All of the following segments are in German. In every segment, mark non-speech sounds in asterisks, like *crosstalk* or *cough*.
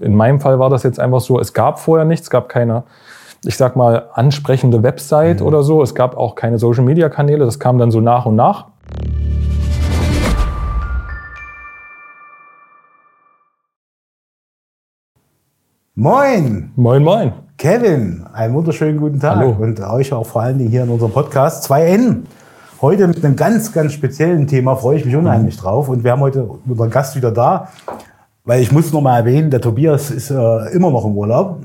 In meinem Fall war das jetzt einfach so, es gab vorher nichts, es gab keine, ich sag mal, ansprechende Website mhm. oder so. Es gab auch keine Social-Media-Kanäle, das kam dann so nach und nach. Moin! Moin, moin! Kevin, einen wunderschönen guten Tag. Hallo. Und euch auch vor allen Dingen hier in unserem Podcast 2N. Heute mit einem ganz, ganz speziellen Thema freue ich mich unheimlich mhm. drauf. Und wir haben heute unseren Gast wieder da, weil ich muss noch mal erwähnen, der Tobias ist äh, immer noch im Urlaub.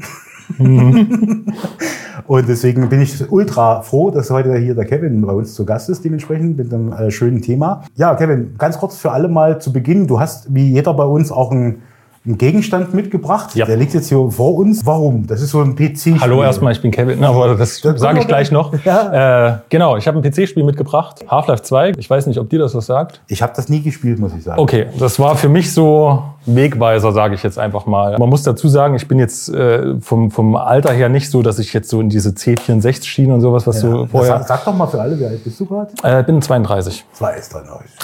Mhm. *laughs* und deswegen bin ich ultra froh, dass heute hier der Kevin bei uns zu Gast ist, dementsprechend mit einem äh, schönen Thema. Ja, Kevin, ganz kurz für alle mal zu Beginn. Du hast wie jeder bei uns auch ein einen Gegenstand mitgebracht. Ja. Der liegt jetzt hier vor uns. Warum? Das ist so ein PC-Spiel. Hallo erstmal, ich bin Kevin, *laughs* aber das, das sage ich gleich noch. Ja. Äh, genau, ich habe ein PC-Spiel mitgebracht, Half-Life 2. Ich weiß nicht, ob dir das was sagt. Ich habe das nie gespielt, muss ich sagen. Okay, das war für mich so Wegweiser, sage ich jetzt einfach mal. Man muss dazu sagen, ich bin jetzt äh, vom, vom Alter her nicht so, dass ich jetzt so in diese C64-Schiene und sowas, was ja. du vorher... Sag, sag, doch mal für alle, wie alt bist du gerade? Äh, ich bin 32. 32,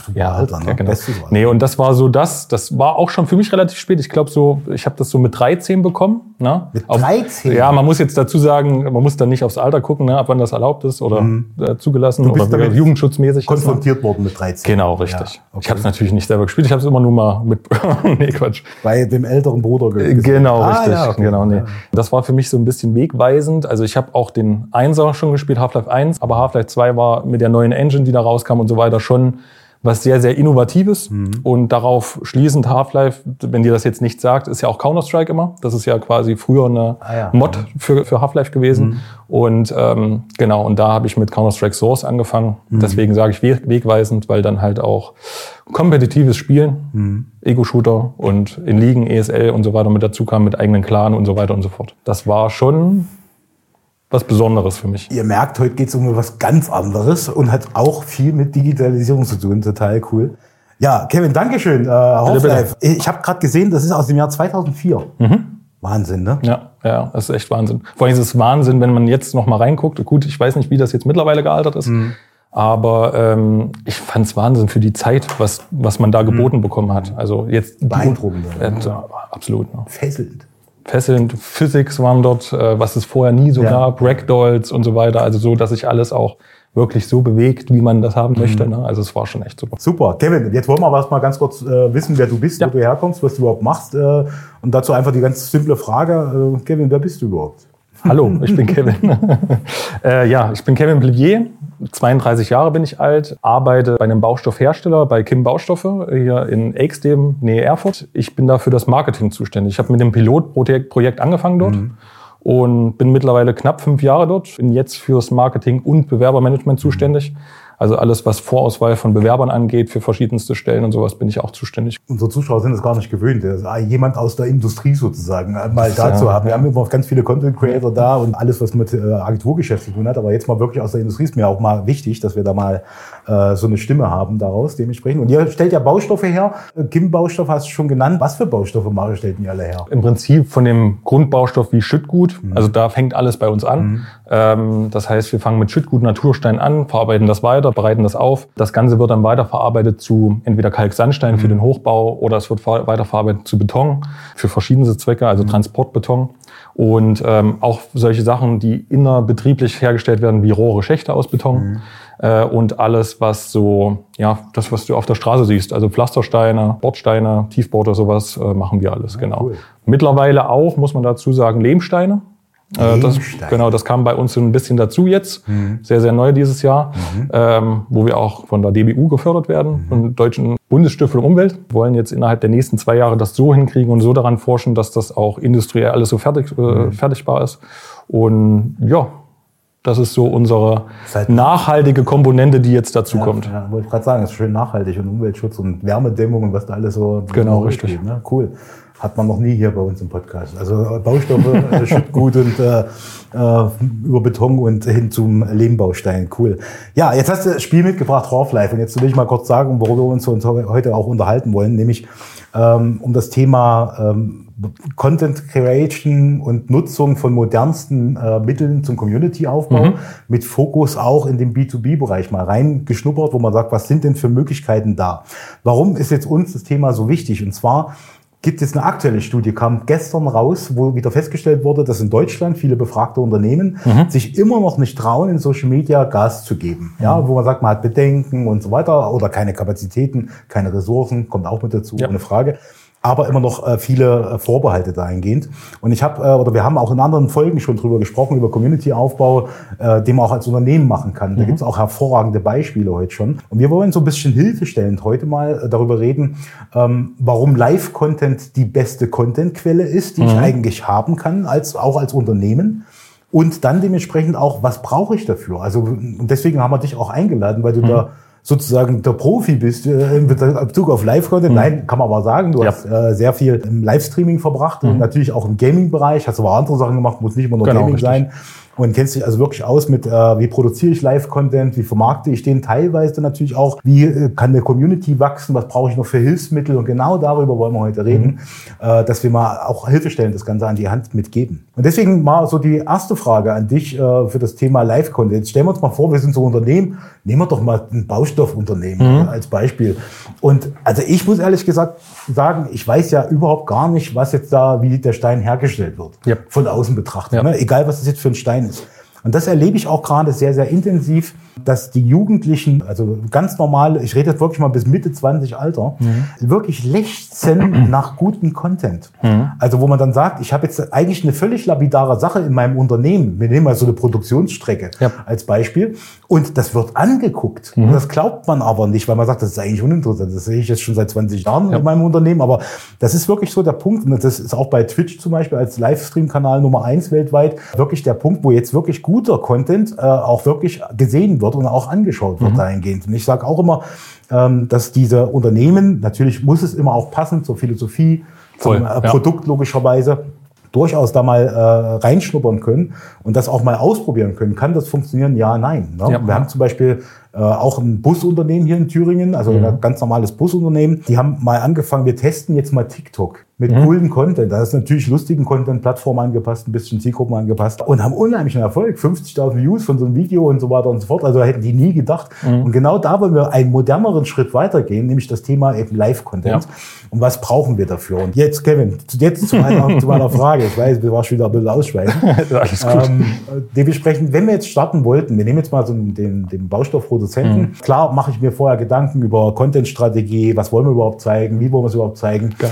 super ja, Alter, ne? Ja, genau. Nee, und das war so das, das war auch schon für mich relativ spät. Ich glaube so, ich habe das so mit 13 bekommen. Ne? Mit 13? Auf, ja, man muss jetzt dazu sagen, man muss dann nicht aufs Alter gucken, ne, ab wann das erlaubt ist oder mhm. äh, zugelassen du bist oder jugendschutzmäßig. Konfrontiert ist, worden mit 13. Genau, richtig. Ja, okay. Ich habe es natürlich nicht selber gespielt, ich habe es immer nur mal mit... *laughs* nee, Quatsch. Bei dem älteren Bruder gesehen. Genau, ah, richtig. Ja, okay. genau, nee. Das war für mich so ein bisschen wegweisend. Also ich habe auch den Einser schon gespielt, Half-Life 1, aber Half-Life 2 war mit der neuen Engine, die da rauskam und so weiter, schon was sehr, sehr Innovatives. Mhm. Und darauf schließend Half-Life, wenn dir das jetzt nicht sagt, ist ja auch Counter-Strike immer. Das ist ja quasi früher eine ah, ja. Mod für, für Half-Life gewesen. Mhm. Und ähm, genau, und da habe ich mit Counter-Strike Source angefangen. Mhm. Deswegen sage ich wegweisend, weil dann halt auch kompetitives Spielen, mhm. Ego-Shooter und in Ligen, ESL und so weiter mit dazu kam, mit eigenen Clan und so weiter und so fort. Das war schon was Besonderes für mich. Ihr merkt, heute geht es um was ganz anderes und hat auch viel mit Digitalisierung zu tun. Total cool. Ja, Kevin, Dankeschön. Äh, Half-Life. Ich habe gerade gesehen, das ist aus dem Jahr 2004. Mhm. Wahnsinn, ne? Ja, ja, das ist echt Wahnsinn. Vor allem ist es Wahnsinn, wenn man jetzt noch mal reinguckt. Gut, ich weiß nicht, wie das jetzt mittlerweile gealtert ist. Mhm. Aber ähm, ich fand es Wahnsinn für die Zeit, was, was man da geboten mhm. bekommen hat. Also jetzt beeindruckend. Äh, absolut. Ne? Fesselnd fesselnd. Physics waren dort, äh, was es vorher nie so ja. gab, Ragdolls und so weiter. Also so, dass sich alles auch wirklich so bewegt, wie man das haben mhm. möchte. Ne? Also es war schon echt super. Super. Kevin, jetzt wollen wir aber mal ganz kurz äh, wissen, wer du bist, ja. wo du herkommst, was du überhaupt machst. Äh, und dazu einfach die ganz simple Frage. Äh, Kevin, wer bist du überhaupt? Hallo, ich bin *laughs* Kevin. *laughs* äh, ja, ich bin Kevin Blivier. 32 Jahre bin ich alt, arbeite bei einem Baustoffhersteller, bei Kim Baustoffe, hier in Eichsdem, Nähe Erfurt. Ich bin da für das Marketing zuständig. Ich habe mit dem Pilotprojekt angefangen dort. Mhm. Und bin mittlerweile knapp fünf Jahre dort, bin jetzt fürs Marketing und Bewerbermanagement zuständig. Also alles, was Vorauswahl von Bewerbern angeht für verschiedenste Stellen und sowas, bin ich auch zuständig. Unsere Zuschauer sind es gar nicht gewöhnt, jemand aus der Industrie sozusagen mal da zu haben. Wir haben immer ganz viele Content Creator da und alles, was mit äh, Agenturgeschäft zu tun hat. Aber jetzt mal wirklich aus der Industrie ist mir auch mal wichtig, dass wir da mal äh, so eine Stimme haben daraus dementsprechend. Und ihr stellt ja Baustoffe her. Kim Baustoff hast du schon genannt. Was für Baustoffe stellt ihr alle her? Im Prinzip von dem Grundbaustoff wie Schüttgut. Mhm. Also da fängt alles bei uns an. Mhm. Ähm, das heißt, wir fangen mit Schüttgut Naturstein an, verarbeiten das weiter bereiten das auf. Das Ganze wird dann weiterverarbeitet zu entweder Kalksandstein mhm. für den Hochbau oder es wird weiterverarbeitet zu Beton für verschiedene Zwecke, also mhm. Transportbeton. Und ähm, auch solche Sachen, die innerbetrieblich hergestellt werden, wie Rohre, Schächte aus Beton. Äh, und alles, was so, ja, das, was du auf der Straße siehst, also Pflastersteine, Bordsteine, Tiefbauter, sowas, äh, machen wir alles, ja, genau. Cool. Mittlerweile auch, muss man dazu sagen, Lehmsteine. Äh, das, genau, das kam bei uns so ein bisschen dazu jetzt. Mhm. Sehr, sehr neu dieses Jahr, mhm. ähm, wo wir auch von der DBU gefördert werden, mhm. von Deutschen Bundesstiftung Umwelt. Wir wollen jetzt innerhalb der nächsten zwei Jahre das so hinkriegen und so daran forschen, dass das auch industriell alles so fertig, äh, mhm. fertigbar ist. Und ja, das ist so unsere halt nachhaltige Komponente, die jetzt dazu ja, kommt. Ja, wollte ich gerade sagen, es ist schön nachhaltig und Umweltschutz und Wärmedämmung und was da alles so. Genau, richtig. Geht, ne? Cool. Hat man noch nie hier bei uns im Podcast. Also Baustoffe, äh, *laughs* Schüttgut und äh, äh, über Beton und hin zum Lehmbaustein. Cool. Ja, jetzt hast du das Spiel mitgebracht, Half-Life. Und jetzt will ich mal kurz sagen, worüber wir uns heute auch unterhalten wollen, nämlich ähm, um das Thema ähm, Content Creation und Nutzung von modernsten äh, Mitteln zum Community-Aufbau mhm. mit Fokus auch in den B2B-Bereich mal reingeschnuppert, wo man sagt, was sind denn für Möglichkeiten da? Warum ist jetzt uns das Thema so wichtig? Und zwar gibt es eine aktuelle Studie, kam gestern raus, wo wieder festgestellt wurde, dass in Deutschland viele befragte Unternehmen mhm. sich immer noch nicht trauen, in Social Media Gas zu geben. Mhm. Ja, wo man sagt, man hat Bedenken und so weiter oder keine Kapazitäten, keine Ressourcen, kommt auch mit dazu, ja. ohne Frage aber immer noch äh, viele äh, Vorbehalte dahingehend. Und ich habe, äh, oder wir haben auch in anderen Folgen schon drüber gesprochen, über Community-Aufbau, äh, den man auch als Unternehmen machen kann. Da mhm. gibt's auch hervorragende Beispiele heute schon. Und wir wollen so ein bisschen hilfestellend heute mal äh, darüber reden, ähm, warum Live-Content die beste Content-Quelle ist, die mhm. ich eigentlich haben kann, als, auch als Unternehmen. Und dann dementsprechend auch, was brauche ich dafür? Also, und deswegen haben wir dich auch eingeladen, weil du mhm. da sozusagen der Profi bist äh, in Bezug auf Live-Content. Mhm. Nein, kann man aber sagen, du ja. hast äh, sehr viel im Livestreaming verbracht mhm. und natürlich auch im Gaming-Bereich. Hast aber andere Sachen gemacht, muss nicht immer nur genau, Gaming richtig. sein und kennst dich also wirklich aus mit, äh, wie produziere ich Live-Content, wie vermarkte ich den, teilweise natürlich auch, wie äh, kann eine Community wachsen, was brauche ich noch für Hilfsmittel und genau darüber wollen wir heute reden, mhm. äh, dass wir mal auch Hilfestellen das Ganze an die Hand mitgeben. Und deswegen mal so die erste Frage an dich äh, für das Thema Live-Content. Stellen wir uns mal vor, wir sind so ein Unternehmen, nehmen wir doch mal ein Baustoffunternehmen mhm. als Beispiel. Und also ich muss ehrlich gesagt sagen, ich weiß ja überhaupt gar nicht, was jetzt da, wie der Stein hergestellt wird. Yep. Von außen betrachtet. Yep. Ne? Egal, was das jetzt für ein Stein Und das erlebe ich auch gerade sehr, sehr intensiv dass die Jugendlichen, also ganz normal, ich rede jetzt wirklich mal bis Mitte 20 Alter, mhm. wirklich lechzen nach gutem Content. Mhm. Also wo man dann sagt, ich habe jetzt eigentlich eine völlig labidare Sache in meinem Unternehmen. Wir nehmen mal so eine Produktionsstrecke ja. als Beispiel. Und das wird angeguckt. Mhm. Und das glaubt man aber nicht, weil man sagt, das ist eigentlich uninteressant. Das sehe ich jetzt schon seit 20 Jahren ja. in meinem Unternehmen. Aber das ist wirklich so der Punkt. Und das ist auch bei Twitch zum Beispiel als Livestream-Kanal Nummer eins weltweit wirklich der Punkt, wo jetzt wirklich guter Content äh, auch wirklich gesehen wird wird und auch angeschaut wird mhm. dahingehend. Und ich sage auch immer, ähm, dass diese Unternehmen, natürlich muss es immer auch passen zur Philosophie, zum Voll, äh, Produkt logischerweise, durchaus da mal äh, reinschnuppern können und das auch mal ausprobieren können. Kann das funktionieren? Ja, nein. Ne? Ja. Wir haben zum Beispiel äh, auch ein Busunternehmen hier in Thüringen, also mhm. ein ganz normales Busunternehmen. Die haben mal angefangen, wir testen jetzt mal TikTok mit mhm. coolen Content. Da ist natürlich lustigen Content, Plattform angepasst, ein bisschen Zielgruppen angepasst und haben unheimlichen Erfolg. 50.000 Views von so einem Video und so weiter und so fort. Also hätten die nie gedacht. Mhm. Und genau da wollen wir einen moderneren Schritt weitergehen, nämlich das Thema eben Live-Content. Ja. Und was brauchen wir dafür? Und jetzt, Kevin, jetzt zu meiner, *laughs* zu meiner Frage. Ich weiß, wir waren schon wieder ein bisschen ausschweifen. *laughs* Alles gut. Ähm, dementsprechend, wenn wir jetzt starten wollten, wir nehmen jetzt mal so den, den Baustoffproduzenten. Mhm. Klar mache ich mir vorher Gedanken über Content-Strategie, was wollen wir überhaupt zeigen, wie wollen wir es überhaupt zeigen. Genau.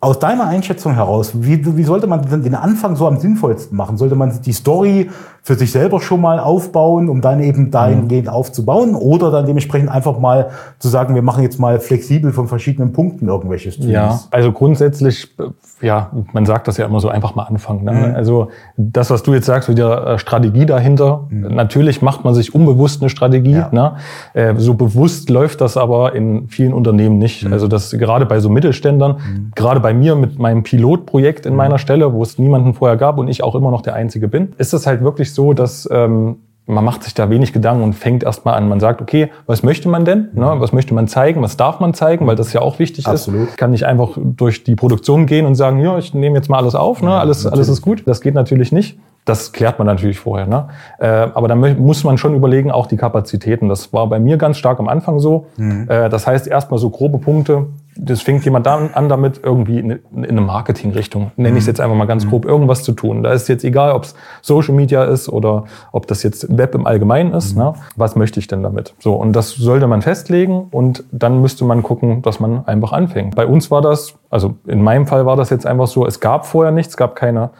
Aus deiner Einschätzung heraus, wie, wie sollte man den Anfang so am sinnvollsten machen? Sollte man die Story für sich selber schon mal aufbauen, um dann eben dahingehend mhm. aufzubauen? Oder dann dementsprechend einfach mal zu sagen, wir machen jetzt mal flexibel von verschiedenen Punkten irgendwelche Streams? Ja, also grundsätzlich, ja, man sagt das ja immer so, einfach mal anfangen. Ne? Mhm. Also das, was du jetzt sagst, mit der äh, Strategie dahinter, mhm. natürlich macht man sich unbewusst eine Strategie. Ja. Ne? Äh, so bewusst läuft das aber in vielen Unternehmen nicht. Mhm. Also das gerade bei so Mittelständern, mhm. gerade bei mir mit meinem Pilotprojekt in mhm. meiner Stelle, wo es niemanden vorher gab und ich auch immer noch der Einzige bin, ist es halt wirklich so, dass ähm, man macht sich da wenig Gedanken und fängt erstmal an. Man sagt, okay, was möchte man denn? Ne? Was möchte man zeigen? Was darf man zeigen? Weil das ja auch wichtig Absolut. ist. Kann nicht einfach durch die Produktion gehen und sagen, ja, ich nehme jetzt mal alles auf, ne? alles, alles ist gut. Das geht natürlich nicht. Das klärt man natürlich vorher. Ne? Äh, aber dann muss man schon überlegen, auch die Kapazitäten. Das war bei mir ganz stark am Anfang so. Mhm. Äh, das heißt, erstmal so grobe Punkte das fängt jemand dann an damit, irgendwie in, in eine Marketingrichtung, nenne ich es mhm. jetzt einfach mal ganz mhm. grob, irgendwas zu tun. Da ist jetzt egal, ob es Social Media ist oder ob das jetzt Web im Allgemeinen ist. Mhm. Ne? Was möchte ich denn damit? So, und das sollte man festlegen und dann müsste man gucken, dass man einfach anfängt. Bei uns war das, also in meinem Fall war das jetzt einfach so, es gab vorher nichts, gab keine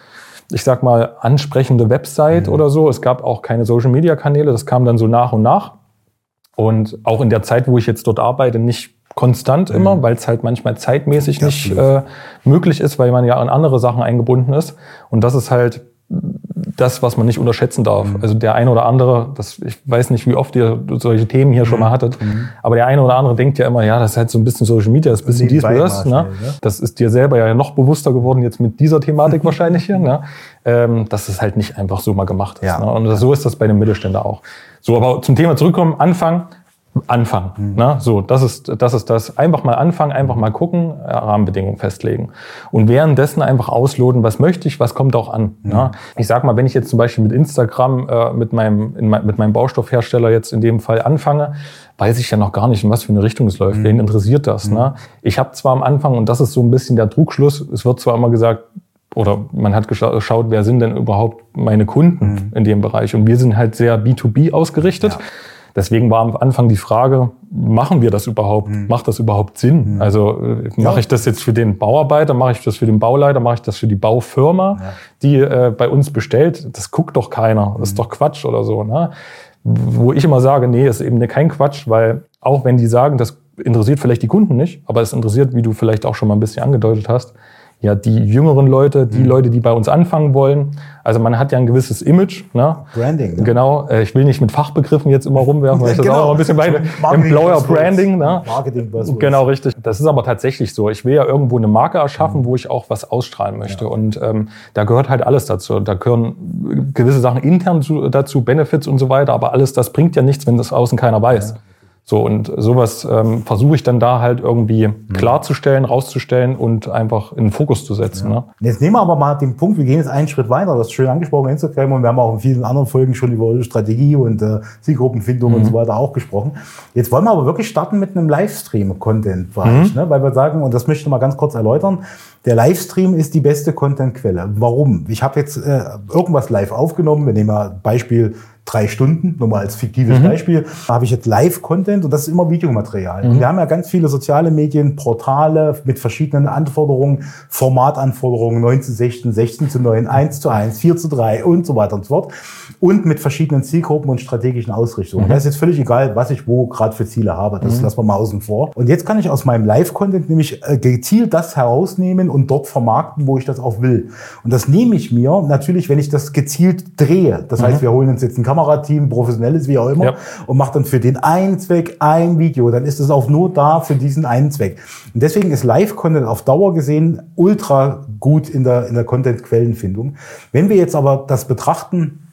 ich sag mal, ansprechende Website mhm. oder so. Es gab auch keine Social-Media-Kanäle. Das kam dann so nach und nach. Und auch in der Zeit, wo ich jetzt dort arbeite, nicht konstant immer, mhm. weil es halt manchmal zeitmäßig nicht äh, möglich ist, weil man ja an andere Sachen eingebunden ist. Und das ist halt das, was man nicht unterschätzen darf. Mhm. Also der eine oder andere, das, ich weiß nicht, wie oft ihr solche Themen hier mhm. schon mal hattet, mhm. aber der eine oder andere denkt ja immer, ja, das ist halt so ein bisschen Social Media, das ist ein bisschen dies oder das. Ne? ne? Das ist dir selber ja noch bewusster geworden jetzt mit dieser Thematik *laughs* wahrscheinlich hier, ne? ähm, dass es halt nicht einfach so mal gemacht ist. Ja. Ne? Und so ist das bei den Mittelständler auch. So, aber zum Thema zurückkommen, Anfang, anfangen. Mhm. Ne? So, das ist, das ist das. Einfach mal anfangen, einfach mal gucken, äh, Rahmenbedingungen festlegen. Und währenddessen einfach ausloten, was möchte ich, was kommt auch an. Mhm. Ne? Ich sag mal, wenn ich jetzt zum Beispiel mit Instagram, äh, mit, meinem, in, mit meinem Baustoffhersteller jetzt in dem Fall anfange, weiß ich ja noch gar nicht, in was für eine Richtung es läuft. Mhm. Wen interessiert das? Ne? Ich habe zwar am Anfang, und das ist so ein bisschen der Trugschluss, es wird zwar immer gesagt, oder man hat geschaut, wer sind denn überhaupt meine Kunden mhm. in dem Bereich. Und wir sind halt sehr B2B ausgerichtet. Ja. Deswegen war am Anfang die Frage, machen wir das überhaupt? Mhm. Macht das überhaupt Sinn? Mhm. Also äh, mache ja. ich das jetzt für den Bauarbeiter, mache ich das für den Bauleiter, mache ich das für die Baufirma, ja. die äh, bei uns bestellt? Das guckt doch keiner. Das ist mhm. doch Quatsch oder so. Ne? Wo ich immer sage, nee, ist eben kein Quatsch, weil auch wenn die sagen, das interessiert vielleicht die Kunden nicht, aber es interessiert, wie du vielleicht auch schon mal ein bisschen angedeutet hast, ja die jüngeren Leute, die mhm. Leute, die bei uns anfangen wollen. Also man hat ja ein gewisses Image. Ne? Branding. Ne? Genau. Äh, ich will nicht mit Fachbegriffen jetzt immer rumwerfen, weil ich genau. das auch ein bisschen weiter. Employer Branding. Ne? Marketing Genau, richtig. Das ist aber tatsächlich so. Ich will ja irgendwo eine Marke erschaffen, mhm. wo ich auch was ausstrahlen möchte. Ja. Und ähm, da gehört halt alles dazu. Da gehören gewisse Sachen intern zu, dazu, Benefits und so weiter. Aber alles, das bringt ja nichts, wenn das außen keiner weiß. Ja. So, und sowas ähm, versuche ich dann da halt irgendwie mhm. klarzustellen, rauszustellen und einfach in den Fokus zu setzen. Ja. Ne? Jetzt nehmen wir aber mal den Punkt, wir gehen jetzt einen Schritt weiter, das ist schön angesprochen, Instagram, und wir haben auch in vielen anderen Folgen schon über Strategie und äh, Zielgruppenfindung mhm. und so weiter auch gesprochen. Jetzt wollen wir aber wirklich starten mit einem Livestream-Content-Bereich, mhm. ne? weil wir sagen, und das möchte ich mal ganz kurz erläutern, der Livestream ist die beste Contentquelle. Warum? Ich habe jetzt äh, irgendwas live aufgenommen. Wir nehmen mal Beispiel drei Stunden, nur mal als fiktives mhm. Beispiel, habe ich jetzt Live-Content und das ist immer Videomaterial. Mhm. Wir haben ja ganz viele soziale Medien, Portale mit verschiedenen Anforderungen, Formatanforderungen, 9 zu 16, 16 zu 9, 1 zu 1, 4 zu 3 und so weiter und so fort. Und mit verschiedenen Zielgruppen und strategischen Ausrichtungen. Mhm. Da ist jetzt völlig egal, was ich wo gerade für Ziele habe. Das mhm. lassen wir mal außen vor. Und jetzt kann ich aus meinem Live-Content nämlich äh, gezielt das herausnehmen und dort vermarkten, wo ich das auch will. Und das nehme ich mir natürlich, wenn ich das gezielt drehe. Das heißt, mhm. wir holen uns jetzt einen Kamera Kamerateam, professionelles, wie auch immer, ja. und macht dann für den einen Zweck ein Video. Dann ist es auch nur da für diesen einen Zweck. Und deswegen ist Live-Content auf Dauer gesehen ultra gut in der, in der Content-Quellenfindung. Wenn wir jetzt aber das betrachten,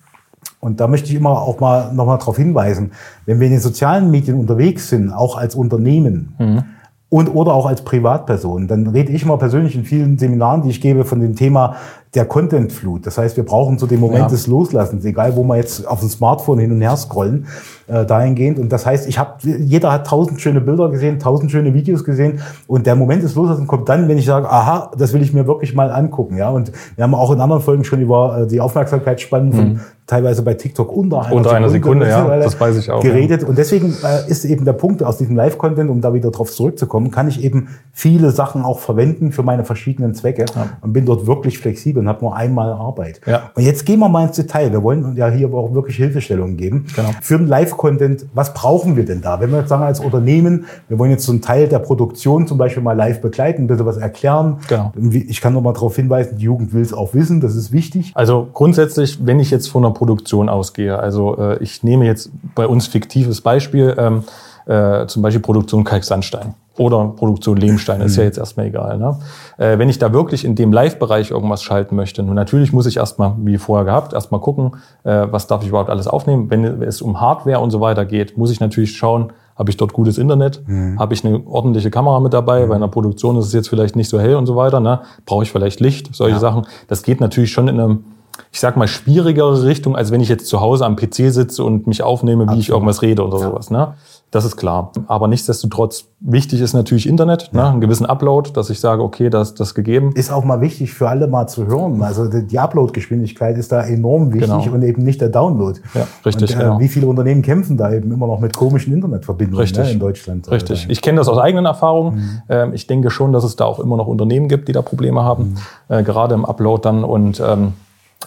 und da möchte ich immer auch mal nochmal darauf hinweisen, wenn wir in den sozialen Medien unterwegs sind, auch als Unternehmen, mhm und oder auch als Privatperson. Dann rede ich mal persönlich in vielen Seminaren, die ich gebe, von dem Thema der Contentflut. Das heißt, wir brauchen so den Moment ja. des Loslassens, egal wo wir jetzt auf dem Smartphone hin und her scrollen, äh, dahingehend. Und das heißt, ich habe, jeder hat tausend schöne Bilder gesehen, tausend schöne Videos gesehen. Und der Moment des Loslassens kommt dann, wenn ich sage, aha, das will ich mir wirklich mal angucken. Ja, und wir haben auch in anderen Folgen schon über äh, die Aufmerksamkeitsspannen von mhm. teilweise bei TikTok unter einer unter Sekunde, Sekunde ja, das weiß ich auch. Geredet. Ja. Und deswegen äh, ist eben der Punkt aus diesem Live-Content, um da wieder drauf zurückzukommen, kann ich eben viele Sachen auch verwenden für meine verschiedenen Zwecke ja. und bin dort wirklich flexibel und habe nur einmal Arbeit. Ja. Und jetzt gehen wir mal ins Detail. Wir wollen ja hier aber auch wirklich Hilfestellungen geben. Genau. Für den Live-Content, was brauchen wir denn da? Wenn wir jetzt sagen als Unternehmen, wir wollen jetzt so einen Teil der Produktion zum Beispiel mal live begleiten, ein bisschen was erklären. Genau. Ich kann noch mal darauf hinweisen, die Jugend will es auch wissen, das ist wichtig. Also grundsätzlich, wenn ich jetzt von einer Produktion ausgehe, also äh, ich nehme jetzt bei uns fiktives Beispiel, ähm, äh, zum Beispiel Produktion Kalksandstein oder Produktion Lehmstein, ist ja mhm. jetzt erstmal egal. Ne? Äh, wenn ich da wirklich in dem Live-Bereich irgendwas schalten möchte, nun natürlich muss ich erstmal, wie vorher gehabt, erstmal gucken, äh, was darf ich überhaupt alles aufnehmen. Wenn es um Hardware und so weiter geht, muss ich natürlich schauen, habe ich dort gutes Internet, mhm. habe ich eine ordentliche Kamera mit dabei, mhm. bei einer Produktion ist es jetzt vielleicht nicht so hell und so weiter, ne? brauche ich vielleicht Licht, solche ja. Sachen. Das geht natürlich schon in einem ich sag mal, schwierigere Richtung, als wenn ich jetzt zu Hause am PC sitze und mich aufnehme, wie Absolut. ich irgendwas rede oder ja. sowas. Ne? Das ist klar. Aber nichtsdestotrotz, wichtig ist natürlich Internet, ne? ja. ne? einen gewissen Upload, dass ich sage, okay, das das gegeben. Ist auch mal wichtig für alle mal zu hören. Also die Upload-Geschwindigkeit ist da enorm wichtig genau. und eben nicht der Download. Ja, richtig. Und, äh, genau. Wie viele Unternehmen kämpfen da eben immer noch mit komischen Internetverbindungen ne, in Deutschland? Richtig. Also, ich kenne das aus eigenen Erfahrungen. Mhm. Ähm, ich denke schon, dass es da auch immer noch Unternehmen gibt, die da Probleme haben, mhm. äh, gerade im Upload dann. Und ähm,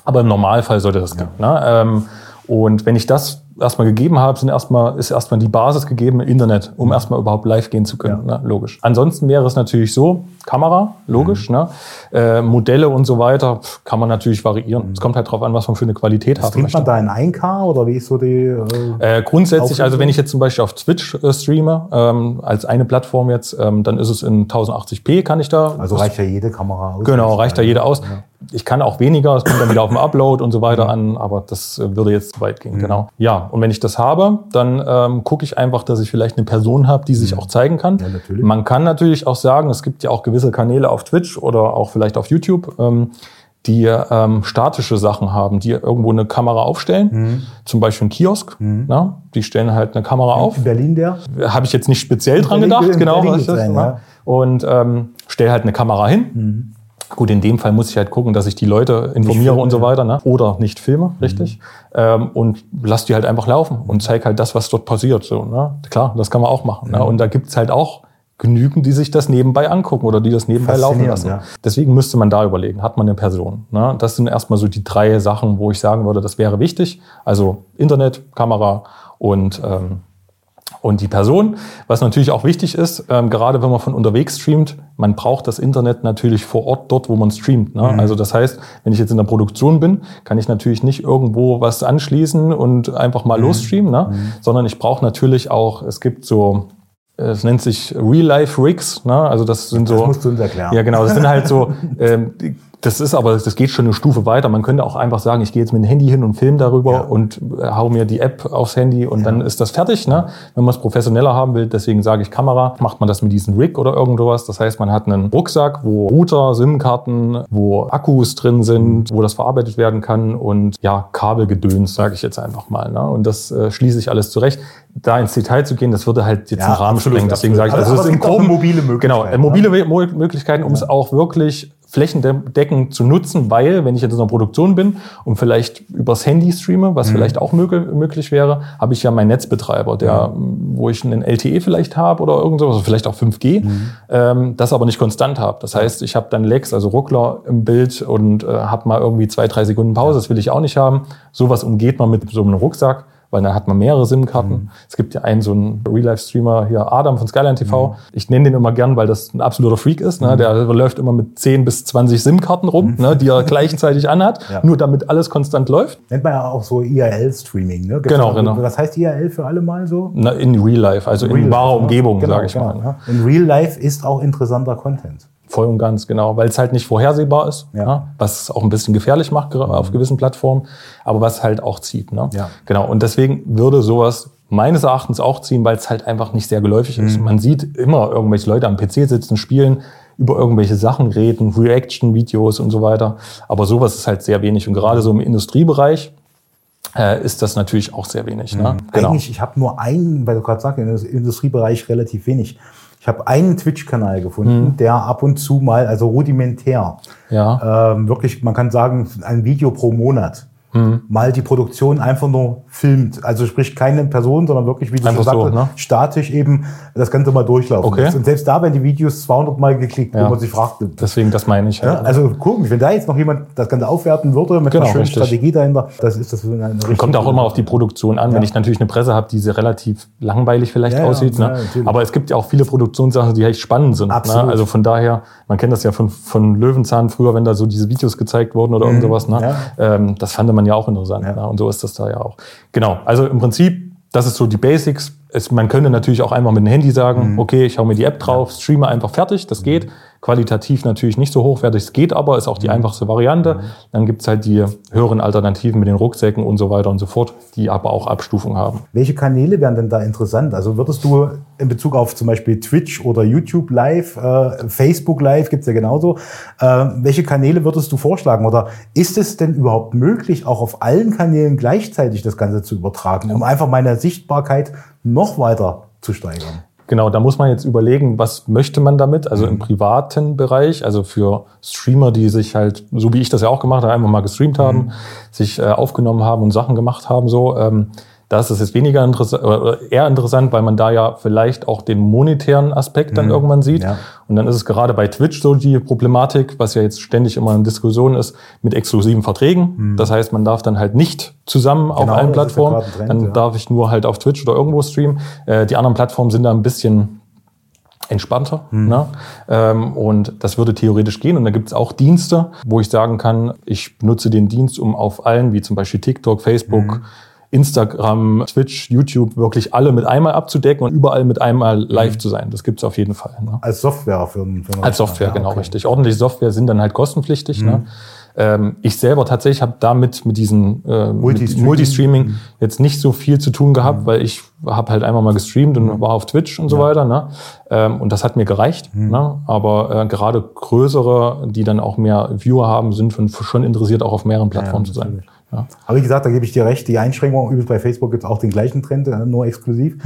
aber im Normalfall sollte das gehen. Ne? Ähm, und wenn ich das erstmal gegeben habe, sind erstmal, ist erstmal die Basis gegeben, Internet, um mhm. erstmal überhaupt live gehen zu können. Ja. Ne? Logisch. Ansonsten wäre es natürlich so, Kamera, logisch, mhm. ne? Äh, Modelle und so weiter kann man natürlich variieren. Mhm. Es kommt halt drauf an, was man für eine Qualität hat. Streamt man da in 1K oder wie ist so die? Äh, äh, grundsätzlich, also wenn ich jetzt zum Beispiel auf Twitch äh, streame, ähm, als eine Plattform jetzt, ähm, dann ist es in 1080p, kann ich da. Also reicht ja jede Kamera aus. Genau, reicht da jede aus. Ja ich kann auch weniger, es kommt dann wieder auf den Upload und so weiter an, aber das äh, würde jetzt zu weit gehen, mhm. genau. Ja, und wenn ich das habe, dann ähm, gucke ich einfach, dass ich vielleicht eine Person habe, die sich mhm. auch zeigen kann. Ja, Man kann natürlich auch sagen, es gibt ja auch gewisse Kanäle auf Twitch oder auch vielleicht auf YouTube, ähm, die ähm, statische Sachen haben, die irgendwo eine Kamera aufstellen, mhm. zum Beispiel ein Kiosk. Mhm. Na, die stellen halt eine Kamera auf. In Berlin der? Habe ich jetzt nicht speziell dran Berlin, gedacht, genau. was das, sein, ja. Und ähm, stell halt eine Kamera hin. Mhm. Gut, in dem Fall muss ich halt gucken, dass ich die Leute informiere filme, und so weiter, ne? oder nicht filme, richtig, mhm. ähm, und lass die halt einfach laufen und zeig halt das, was dort passiert. So, ne? Klar, das kann man auch machen. Ne? Und da gibt's halt auch genügend, die sich das nebenbei angucken oder die das nebenbei laufen lassen. Ja. Deswegen müsste man da überlegen, hat man eine Person? Ne? Das sind erstmal so die drei Sachen, wo ich sagen würde, das wäre wichtig. Also Internet, Kamera und ähm, und die Person, was natürlich auch wichtig ist, ähm, gerade wenn man von unterwegs streamt, man braucht das Internet natürlich vor Ort, dort, wo man streamt. Ne? Mhm. Also das heißt, wenn ich jetzt in der Produktion bin, kann ich natürlich nicht irgendwo was anschließen und einfach mal mhm. losstreamen, ne? Mhm. sondern ich brauche natürlich auch, es gibt so es nennt sich Real-Life-Rigs, ne? Also das sind so. Das musst du uns erklären. Ja, genau. Das sind halt so *laughs* ähm, das ist aber, das geht schon eine Stufe weiter. Man könnte auch einfach sagen, ich gehe jetzt mit dem Handy hin und film darüber ja. und äh, hau mir die App aufs Handy und ja. dann ist das fertig. Ne? Wenn man es professioneller haben will, deswegen sage ich Kamera, macht man das mit diesem Rig oder irgendwas. Das heißt, man hat einen Rucksack, wo Router, SIM-Karten, wo Akkus drin sind, mhm. wo das verarbeitet werden kann und ja, Kabelgedöns, sage ich jetzt einfach mal. Ne? Und das äh, schließe ich alles zurecht. Da ins Detail zu gehen, das würde halt jetzt ja, den Rahmen sprengen. Deswegen sage ich, also, also es sind mobile Möglichkeiten. Genau, äh, mobile ne? Möglichkeiten, um es auch wirklich flächendeckend zu nutzen, weil, wenn ich jetzt in der Produktion bin und vielleicht übers Handy streame, was mhm. vielleicht auch möglich wäre, habe ich ja meinen Netzbetreiber, der, mhm. wo ich einen LTE vielleicht habe oder irgend sowas, also vielleicht auch 5G, mhm. ähm, das aber nicht konstant habe. Das heißt, ich habe dann Lex, also Ruckler im Bild und äh, habe mal irgendwie zwei, drei Sekunden Pause, das will ich auch nicht haben. Sowas umgeht man mit so einem Rucksack weil dann hat man mehrere SIM-Karten. Mhm. Es gibt ja einen so einen Real-Life-Streamer hier, Adam von Skyline TV. Mhm. Ich nenne den immer gern, weil das ein absoluter Freak ist. Ne? Mhm. Der läuft immer mit 10 bis 20 SIM-Karten rum, mhm. ne? die er *laughs* gleichzeitig anhat, ja. nur damit alles konstant läuft. Nennt man ja auch so IRL-Streaming. Ne? genau, genau. Was heißt IRL für alle mal so? Na, in Real Life, also Real in wahrer Umgebung, genau, sage ich genau, mal. Ja. In Real Life ist auch interessanter Content. Voll und ganz, genau, weil es halt nicht vorhersehbar ist, ja. Ja, was es auch ein bisschen gefährlich macht mhm. auf gewissen Plattformen, aber was halt auch zieht. Ne? Ja. Genau, und deswegen würde sowas meines Erachtens auch ziehen, weil es halt einfach nicht sehr geläufig mhm. ist. Man sieht immer irgendwelche Leute am PC sitzen, spielen, über irgendwelche Sachen reden, Reaction-Videos und so weiter, aber sowas ist halt sehr wenig und gerade so im Industriebereich, äh, ist das natürlich auch sehr wenig. Ne? Mhm. Genau. Eigentlich, ich habe nur einen, weil du gerade sagst, im Industriebereich relativ wenig. Ich habe einen Twitch-Kanal gefunden, mhm. der ab und zu mal, also rudimentär, ja. ähm, wirklich, man kann sagen, ein Video pro Monat mhm. mal die Produktion einfach nur filmt. Also sprich keine Person, sondern wirklich, wie du einfach schon sagst, so, ne? statisch eben das Ganze mal durchlaufen okay. Und selbst da werden die Videos 200 Mal geklickt, ja. wo man sich fragt. Deswegen, das meine ich. Ja, ja. Also gucken, wenn da jetzt noch jemand das Ganze aufwerten würde mit genau, einer schönen richtig. Strategie dahinter, das ist das eine Kommt auch immer auf die Produktion an. Wenn ich natürlich eine Presse habe, die relativ langweilig vielleicht aussieht. ne? Aber es gibt ja auch viele Produktionssachen, die echt spannend sind. Ne? Also von daher, man kennt das ja von, von Löwenzahn früher, wenn da so diese Videos gezeigt wurden oder mhm. irgend sowas. Ne? Ähm, das fand man ja auch interessant. Ne? Und so ist das da ja auch. Genau, also im Prinzip, das ist so die Basics. Es, man könnte natürlich auch einfach mit dem Handy sagen, mhm. okay, ich hau mir die App drauf, streame einfach fertig, das geht. Mhm. Qualitativ natürlich nicht so hochwertig, es geht aber, ist auch die mhm. einfachste Variante. Mhm. Dann gibt's halt die höheren Alternativen mit den Rucksäcken und so weiter und so fort, die aber auch Abstufung haben. Welche Kanäle wären denn da interessant? Also würdest du in Bezug auf zum Beispiel Twitch oder YouTube Live, äh, Facebook Live gibt's ja genauso, äh, welche Kanäle würdest du vorschlagen? Oder ist es denn überhaupt möglich, auch auf allen Kanälen gleichzeitig das Ganze zu übertragen, um einfach meine Sichtbarkeit noch weiter zu steigern? Genau, da muss man jetzt überlegen, was möchte man damit? Also mhm. im privaten Bereich, also für Streamer, die sich halt, so wie ich das ja auch gemacht habe, einfach mal gestreamt haben, mhm. sich äh, aufgenommen haben und Sachen gemacht haben, so. Ähm, da ist jetzt weniger interessant, oder eher interessant, weil man da ja vielleicht auch den monetären Aspekt dann mhm. irgendwann sieht. Ja. Und dann ist es gerade bei Twitch so die Problematik, was ja jetzt ständig immer in Diskussion ist, mit exklusiven Verträgen. Mhm. Das heißt, man darf dann halt nicht zusammen genau, auf allen Plattformen. Trend, dann ja. darf ich nur halt auf Twitch oder irgendwo streamen. Äh, die anderen Plattformen sind da ein bisschen entspannter. Mhm. Ne? Ähm, und das würde theoretisch gehen. Und da gibt es auch Dienste, wo ich sagen kann, ich nutze den Dienst, um auf allen, wie zum Beispiel TikTok, Facebook, mhm Instagram, Twitch, YouTube wirklich alle mit einmal abzudecken und überall mit einmal live mhm. zu sein. Das gibt's auf jeden Fall. Ne? Als Software für, für Als Software, ja, genau, okay. richtig. Ordentliche Software sind dann halt kostenpflichtig. Ne? Mhm. Ne? Ähm, ich selber tatsächlich habe damit mit diesem äh, Multistreaming. Multistreaming Mhm. jetzt nicht so viel zu tun gehabt, weil ich habe halt einfach mal gestreamt und Mhm. war auf Twitch und so weiter. Ne? Ähm, und das hat mir gereicht. Mhm. Ne? Aber äh, gerade größere, die dann auch mehr Viewer haben, sind schon, schon interessiert, auch auf mehreren Plattformen zu sein. Ja. Aber wie gesagt, da gebe ich dir recht, die Einschränkung, übrigens bei Facebook gibt es auch den gleichen Trend, äh, nur exklusiv,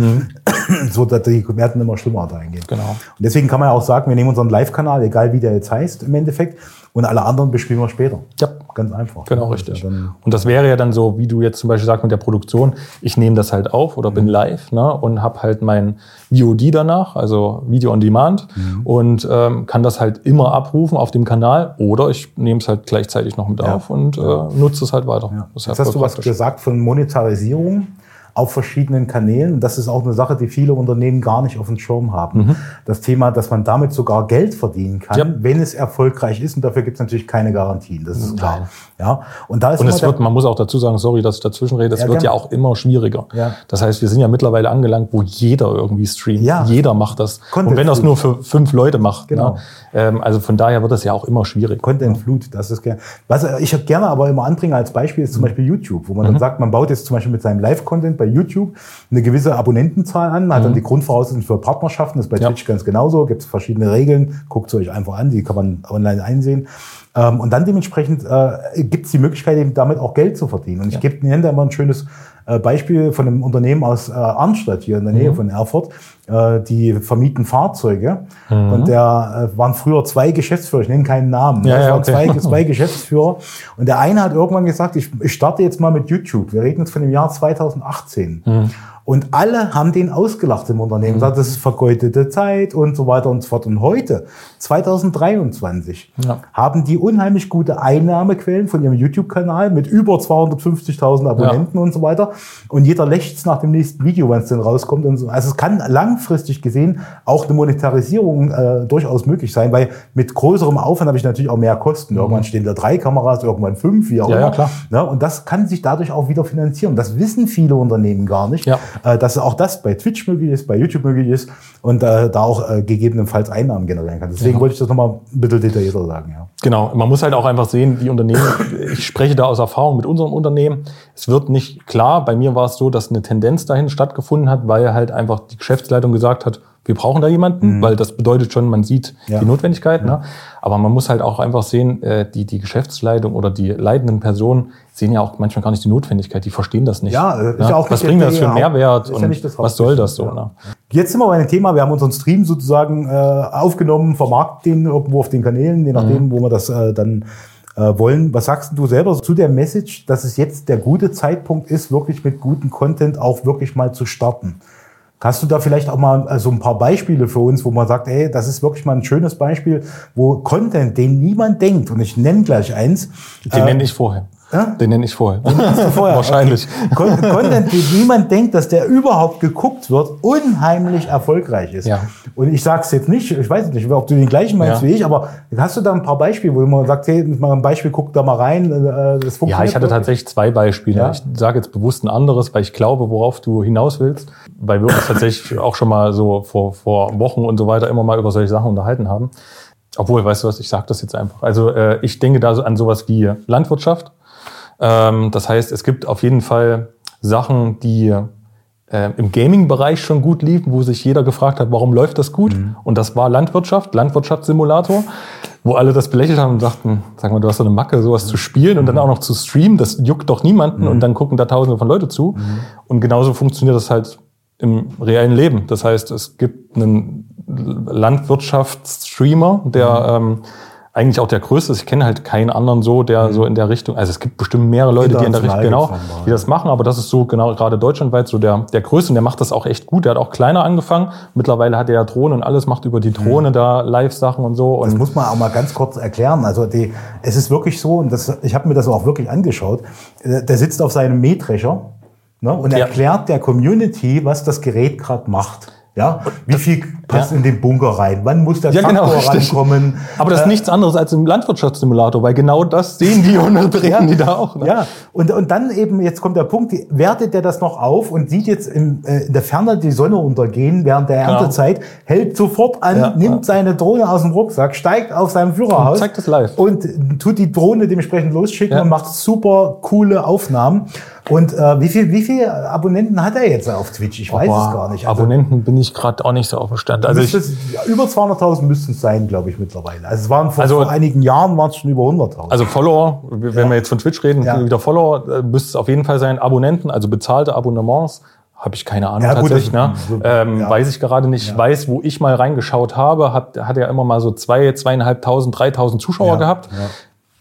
*clears throat* so dass die Werten immer schlimmer dahingehen. Genau. Und deswegen kann man ja auch sagen, wir nehmen unseren Live-Kanal, egal wie der jetzt heißt im Endeffekt, und alle anderen bespielen wir später. Ja. Ganz einfach. Genau, richtig. ja dann- Und das wäre ja dann so, wie du jetzt zum Beispiel sagst mit der Produktion, ich nehme das halt auf oder Mhm. bin live ne, und habe halt mein VOD danach, also Video on Demand, Mhm. und ähm, kann das halt immer abrufen auf dem Kanal oder ich nehme es halt gleichzeitig noch mit Ja. auf und äh, nutze es halt weiter. Ja. Das ist Jetzt hast du was gesagt von Monetarisierung auf verschiedenen Kanälen. Und das ist auch eine Sache, die viele Unternehmen gar nicht auf dem Schirm haben. Das Thema, dass man damit sogar Geld verdienen kann, Mhm. Ja. wenn es erfolgreich ist. Und dafür gibt es natürlich keine Garantien. Das ist klar. Ja. Und da ist Und es wird, man muss auch dazu sagen, sorry, dass ich dazwischen rede, es Ja, wird gerne. ja auch immer schwieriger. Ja. Das heißt, wir sind ja mittlerweile angelangt, wo jeder irgendwie streamt. Ja. Jeder macht das. Content und wenn das nur für fünf Leute macht. Genau. Ne? Ähm, also von daher wird das ja auch immer schwieriger. Content-Flut, das ist gerne. Was ich gerne aber immer anbringe als Beispiel ist zum Beispiel YouTube, wo man dann sagt, man baut jetzt zum Beispiel mit seinem Live-Content bei YouTube eine gewisse Abonnentenzahl an, hat dann die Grundvoraussetzungen für Partnerschaften, das ist bei Ja. Twitch ganz genauso, gibt es verschiedene Regeln, guckt es euch einfach an, die kann man online einsehen. Ähm, und dann dementsprechend äh, gibt es die Möglichkeit, eben damit auch Geld zu verdienen. Und ich gebe nenne da immer ein schönes äh, Beispiel von einem Unternehmen aus äh, Arnstadt hier in der Nähe Mhm. von Erfurt. Äh, die vermieten Fahrzeuge Mhm. und da äh, waren früher zwei Geschäftsführer, ich nenne keinen Namen. Ja, es ja, waren okay. zwei, *laughs* zwei Geschäftsführer und der eine hat irgendwann gesagt, ich, ich starte jetzt mal mit YouTube. Wir reden jetzt von dem Jahr 2018. Mhm. Und alle haben den ausgelacht im Unternehmen, gesagt, das ist vergeudete Zeit und so weiter und so fort. Und heute, 2023, Ja. haben die unheimlich gute Einnahmequellen von ihrem YouTube-Kanal mit über 250.000 Abonnenten und so weiter. Und jeder lächzt nach dem nächsten Video, wenn es denn rauskommt. Und so. Also es kann langfristig gesehen auch eine Monetarisierung äh, durchaus möglich sein, weil mit größerem Aufwand habe ich natürlich auch mehr Kosten. Irgendwann stehen da drei Kameras, irgendwann fünf, wie auch Ja, immer. ja, klar. Ja, und das kann sich dadurch auch wieder finanzieren. Das wissen viele Unternehmen gar nicht, Ja. Äh, dass auch das bei Twitch möglich ist, bei YouTube möglich ist und äh, da auch äh, gegebenenfalls Einnahmen generieren kann. Deswegen wollte ich das nochmal ein bisschen detaillierter sagen. Ja. Genau, man muss halt auch einfach sehen, die Unternehmen, ich spreche da aus Erfahrung mit unserem Unternehmen, es wird nicht klar, bei mir war es so, dass eine Tendenz dahin stattgefunden hat, weil halt einfach die Geschäftsleitung gesagt hat, wir brauchen da jemanden, weil das bedeutet schon, man sieht Mhm. Ja. die Notwendigkeit. Ne? Aber man muss halt auch einfach sehen, äh, die, die Geschäftsleitung oder die leitenden Personen sehen ja auch manchmal gar nicht die Notwendigkeit, die verstehen das nicht. Ja, äh, ist ja auch was bringt das für einen Mehrwert ist ja und nicht das was soll das so? Ne? Jetzt sind wir bei einem Thema, wir haben unseren Stream sozusagen äh, aufgenommen, vermarkten den irgendwo auf den Kanälen, je nachdem, wo wir das äh, dann äh, wollen. Was sagst du selber zu der Message, dass es jetzt der gute Zeitpunkt ist, wirklich mit gutem Content auch wirklich mal zu starten? Hast du da vielleicht auch mal äh, so ein paar Beispiele für uns, wo man sagt, ey, das ist wirklich mal ein schönes Beispiel, wo Content, den niemand denkt, und ich nenne gleich eins, Den nenne ich vorher. Ja? Den nenne ich vorher. vorher? Wahrscheinlich. Con- Content, den niemand denkt, dass der überhaupt geguckt wird, unheimlich erfolgreich ist. Ja. Und ich sage es jetzt nicht, ich weiß nicht, ob du den gleichen meinst Ja. wie ich, aber hast du da ein paar Beispiele, wo man sagt, hey, mal ein Beispiel, guck da mal rein, äh, das funktioniert. Ja, ich hatte wirklich? tatsächlich zwei Beispiele. Ja. Ich sage jetzt bewusst ein anderes, weil ich glaube, worauf du hinaus willst, weil wir uns tatsächlich *laughs* auch schon mal so vor, vor Wochen und so weiter immer mal über solche Sachen unterhalten haben. Obwohl, weißt du was, ich sage das jetzt einfach. Also äh, ich denke da so an sowas wie Landwirtschaft. Ähm, das heißt, es gibt auf jeden Fall Sachen, die äh, im Gaming-Bereich schon gut liefen, wo sich jeder gefragt hat, warum läuft das gut? Und das war Landwirtschaft, Landwirtschaftssimulator, wo alle das belächelt haben und dachten, sag mal, du hast so eine Macke, sowas zu spielen und dann auch noch zu streamen, das juckt doch niemanden und dann gucken da tausende von Leute zu. Und genauso funktioniert das halt im reellen Leben. Das heißt, es gibt einen Landwirtschaftsstreamer, der ähm, eigentlich auch der größte ist. Ich kenne halt keinen anderen so, der so in der Richtung, also es gibt bestimmt mehrere Leute, die in der Richtung, genau, die das machen, aber das ist so genau gerade deutschlandweit so der, der größte und der macht das auch echt gut. Der hat auch kleiner angefangen. Mittlerweile hat er ja Drohnen und alles, macht über die Drohne da Live-Sachen und so. Das Und muss man auch mal ganz kurz erklären. Also die, es ist wirklich so, und das, ich habe mir das auch wirklich angeschaut, äh, der sitzt auf seinem Mähdrescher ne, und Ja. erklärt der Community, was das Gerät gerade macht. Ja, wie viel passt ja. in den Bunker rein? Wann muss der Ja, genau, Traktor richtig. rankommen? Aber das ist Äh, nichts anderes als im Landwirtschaftssimulator, weil genau das sehen die und berechnen die da auch. Ne? Ja, und, und dann eben, jetzt kommt der Punkt, die- wertet der das noch auf und sieht jetzt in, äh, in der Ferne die Sonne untergehen während der Genau. Erntezeit, hält sofort an, Ja, nimmt seine Drohne aus dem Rucksack, steigt auf seinem Führerhaus Und zeigt das live. und tut die Drohne dementsprechend losschicken Ja. und macht super coole Aufnahmen. Und äh, wie viel, wie viele Abonnenten hat er jetzt auf Twitch? Ich weiß Boah, es gar nicht. Also, Abonnenten bin ich gerade auch nicht so auf dem Stand. Also ich, über 200.000 müssten es sein, glaube ich, mittlerweile. Also es waren vor, Also- vor einigen Jahren waren es schon über 100.000. also Follower, wenn wir jetzt von Twitch reden, Ja. wieder Follower, äh, müsste es auf jeden Fall sein. Abonnenten, also bezahlte Abonnements, habe ich keine Ahnung Ja, gut, tatsächlich. das- ne? so- ähm, ja. Weiß ich gerade nicht. Ich weiß, wo ich mal reingeschaut habe, hat, hat er immer mal so zwei, zweieinhalbtausend, dreitausend Zuschauer Ja, gehabt. ja.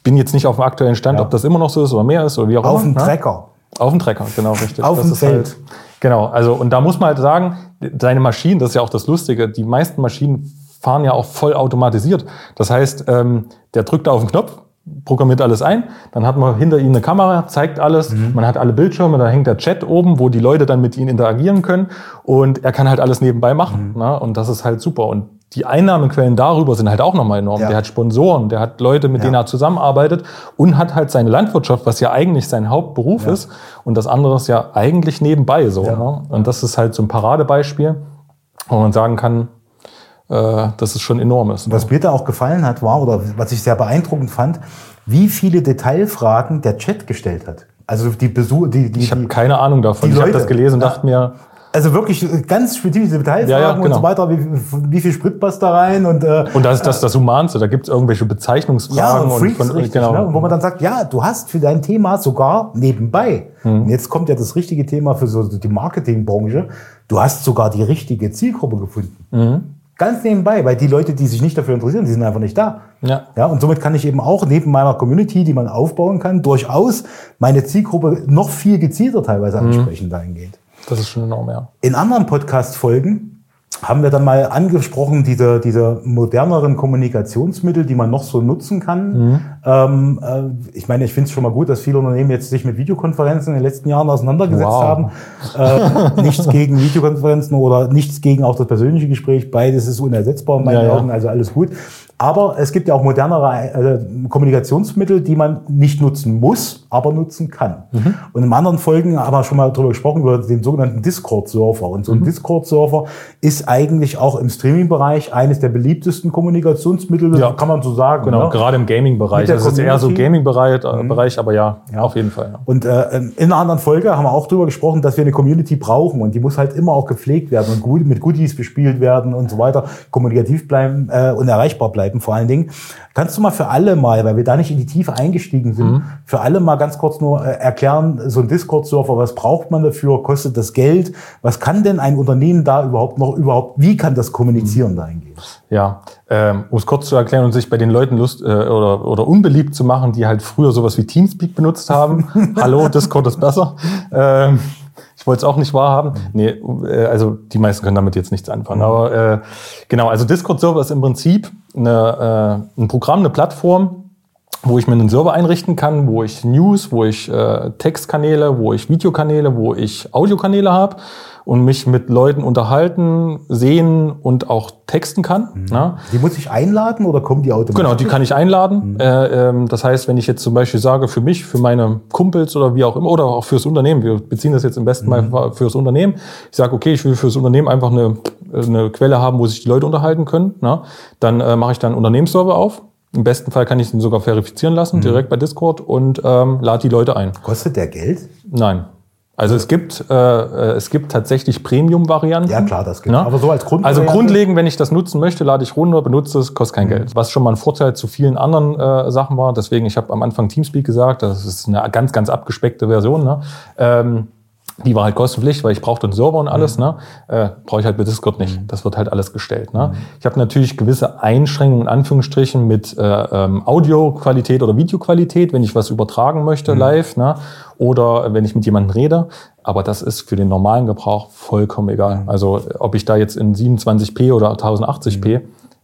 Bin jetzt nicht auf dem aktuellen Stand, Ja. ob das immer noch so ist oder mehr ist oder wie auch auf dem immer. ne? Trecker. Auf dem Trecker, genau, richtig. Auf das dem Feld. Halt, genau, also und da muss man halt sagen, seine Maschinen, das ist ja auch das Lustige, die meisten Maschinen fahren ja auch voll automatisiert. Das heißt, ähm, der drückt da auf den Knopf, programmiert alles ein, dann hat man hinter ihm eine Kamera, zeigt alles, Mhm. man hat alle Bildschirme, da hängt der Chat oben, wo die Leute dann mit ihm interagieren können und er kann halt alles nebenbei machen. Mhm. Ne? Und das ist halt super. Und die Einnahmequellen darüber sind halt auch nochmal enorm. Ja. Der hat Sponsoren, der hat Leute, mit Ja. denen er zusammenarbeitet und hat halt seine Landwirtschaft, was ja eigentlich sein Hauptberuf Ja. ist. Und das andere ist ja eigentlich nebenbei so. Ne? Und das ist halt so ein Paradebeispiel, wo man sagen kann, äh, dass es schon enorm ist. Was mir da auch gefallen hat, war, oder was ich sehr beeindruckend fand, wie viele Detailfragen der Chat gestellt hat. Also die Besucher, die, die, Ich habe keine Ahnung davon. die Ich habe das gelesen und dachte mir, also wirklich ganz spezifische Detailfragen Ja, ja, und genau. so weiter, wie, wie viel Sprit passt da rein und äh, und das ist das, das Humanste. Da gibt es irgendwelche ja, Bezeichnungsfragen und Freaks, und von, richtig, genau. ne? Und wo man dann sagt, ja, du hast für dein Thema sogar nebenbei. Mhm. Und jetzt kommt ja das richtige Thema für so die Marketingbranche. Du hast sogar die richtige Zielgruppe gefunden. Mhm. Ganz nebenbei, weil die Leute, die sich nicht dafür interessieren, die sind einfach nicht da. Ja. Ja, und somit kann ich eben auch neben meiner Community, die man aufbauen kann, durchaus meine Zielgruppe noch viel gezielter teilweise Mhm. ansprechen dahingehend. Das ist schon enorm, ja. In anderen Podcast-Folgen haben wir dann mal angesprochen, diese, diese moderneren Kommunikationsmittel, die man noch so nutzen kann. Ähm, äh, ich meine, ich finde es schon mal gut, dass viele Unternehmen jetzt sich mit Videokonferenzen in den letzten Jahren auseinandergesetzt Wow. haben. Äh, nichts gegen Videokonferenzen oder nichts gegen auch das persönliche Gespräch. Beides ist unersetzbar in meinen Ja, ja. Augen, also alles gut. Aber es gibt ja auch modernere äh, Kommunikationsmittel, die man nicht nutzen muss, aber nutzen kann. Mhm. Und in anderen Folgen haben wir schon mal darüber gesprochen, über den sogenannten Discord-Surfer. Und Mhm. so ein Discord-Surfer ist eigentlich auch im Streaming-Bereich eines der beliebtesten Kommunikationsmittel, Ja. kann man so sagen. Genau, ne? gerade im Gaming-Bereich. Das ist eher so. Gaming-Bereich, äh, Bereich, aber ja, Ja. auf jeden Fall. Ja. Und äh, in einer anderen Folge haben wir auch darüber gesprochen, dass wir eine Community brauchen und die muss halt immer auch gepflegt werden und gut, mit Goodies bespielt werden und so weiter, kommunikativ bleiben äh, und erreichbar bleiben vor allen Dingen. Kannst du mal für alle mal, weil wir da nicht in die Tiefe eingestiegen sind, Mhm. für alle mal ganz kurz nur äh, erklären, so ein Discord-Surfer, was braucht man dafür, kostet das Geld, was kann denn ein Unternehmen da überhaupt noch überhaupt, wie kann das Mhm. kommunizieren dahingehend? Ja, ähm, um es kurz zu erklären und sich bei den Leuten Lust äh, oder, oder unbeliebt zu machen, die halt früher sowas wie Teamspeak benutzt haben. *laughs* Hallo, Discord ist besser. Ähm, ich wollte es auch nicht wahrhaben. Nee, äh, also die meisten können damit jetzt nichts anfangen. Aber äh, genau, also Discord-Server ist im Prinzip eine, äh, ein Programm, eine Plattform, wo ich mir einen Server einrichten kann, wo ich News, wo ich äh, Textkanäle, wo ich Videokanäle, wo ich Audiokanäle habe und mich mit Leuten unterhalten, sehen und auch texten kann. Ne? Die muss ich einladen oder kommen die automatisch? Genau, die kann ich einladen. Äh, ähm, das heißt, wenn ich jetzt zum Beispiel sage, für mich, für meine Kumpels oder wie auch immer, oder auch fürs Unternehmen, wir beziehen das jetzt im besten Mal fürs Unternehmen, ich sage, okay, ich will fürs Unternehmen einfach eine, eine Quelle haben, wo sich die Leute unterhalten können, ne? dann äh, mache ich dann einen Unternehmensserver auf. Im besten Fall kann ich ihn sogar verifizieren lassen, direkt bei Discord und ähm, lade die Leute ein. Kostet der Geld? Nein. Also es gibt, äh, äh, es gibt tatsächlich Premium-Varianten. Ja, klar, das gibt Ja. Aber so als Grund. Also grundlegend, wenn ich das nutzen möchte, lade ich runter, benutze es, kostet kein Geld. Was schon mal ein Vorteil zu vielen anderen äh, Sachen war. Deswegen, ich habe am Anfang Teamspeak gesagt, das ist eine ganz, ganz abgespeckte Version. Ne? Ähm, die war halt kostenpflichtig, weil ich brauchte einen Server und alles. Ne? Äh, Brauche ich halt bei Discord nicht. Das wird halt alles gestellt. Ne? Ich habe natürlich gewisse Einschränkungen in Anführungsstrichen mit äh, ähm, Audioqualität oder Videoqualität, wenn ich was übertragen möchte live ne? oder wenn ich mit jemandem rede. Aber das ist für den normalen Gebrauch vollkommen egal. Also ob ich da jetzt in 27p oder 1080p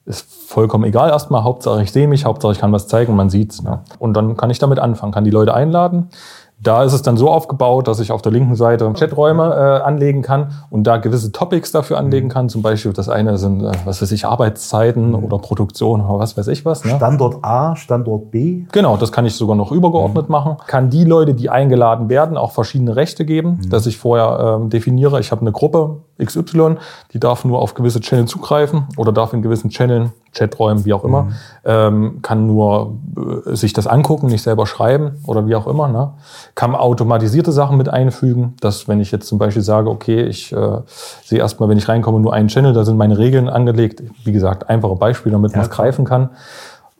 ist vollkommen egal erstmal. Hauptsache ich sehe mich, Hauptsache ich kann was zeigen und man sieht's. Ne? Und dann kann ich damit anfangen, kann die Leute einladen. Da ist es dann so aufgebaut, dass ich auf der linken Seite Chaträume äh, anlegen kann und da gewisse Topics dafür anlegen kann. Zum Beispiel das eine sind, äh, was weiß ich, Arbeitszeiten mhm. oder Produktion oder was weiß ich was. Ne? Standort A, Standort B. Genau, das kann ich sogar noch übergeordnet mhm. machen. Kann die Leute, die eingeladen werden, auch verschiedene Rechte geben, mhm. dass ich vorher ähm, definiere, ich habe eine Gruppe XY, die darf nur auf gewisse Channel zugreifen oder darf in gewissen Channeln Chaträumen, wie auch immer, mhm. ähm, kann nur äh, sich das angucken, nicht selber schreiben oder wie auch immer. Ne? Kann automatisierte Sachen mit einfügen, dass wenn ich jetzt zum Beispiel sage, okay, ich äh, sehe erstmal, wenn ich reinkomme, nur einen Channel, da sind meine Regeln angelegt. Wie gesagt, einfache Beispiele, damit ja. man es greifen kann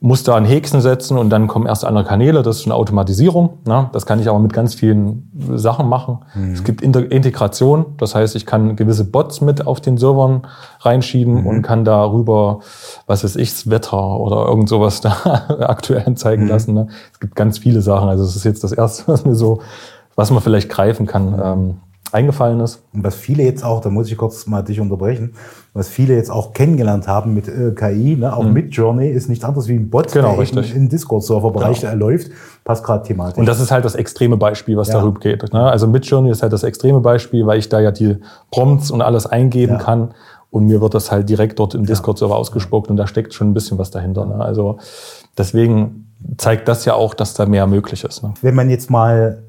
muss da ein Häkchen setzen und dann kommen erst andere Kanäle. Das ist eine Automatisierung. Ne? Das kann ich aber mit ganz vielen Sachen machen. Mhm. Es gibt Integration. Das heißt, ich kann gewisse Bots mit auf den Servern reinschieben mhm. und kann darüber, was weiß ich, das Wetter oder irgend sowas *laughs* da aktuell anzeigen mhm. lassen. Ne? Es gibt ganz viele Sachen. Also es ist jetzt das Erste, *laughs* was mir so, was man vielleicht greifen kann. Ähm, eingefallen ist. Und was viele jetzt auch, da muss ich kurz mal dich unterbrechen, was viele jetzt auch kennengelernt haben mit äh, KI, ne, auch mhm. mit Journey, ist nicht anders wie ein Bot, genau, der richtig. im Discord-Server-Bereich genau. läuft, passt gerade thematisch. Und das ist halt das extreme Beispiel, was ja. darüber geht. Ne? Also mit Journey ist halt das extreme Beispiel, weil ich da ja die Prompts und alles eingeben ja. kann und mir wird das halt direkt dort im Discord-Server ausgespuckt und da steckt schon ein bisschen was dahinter. Ne? Also deswegen zeigt das ja auch, dass da mehr möglich ist. Ne? Wenn man jetzt mal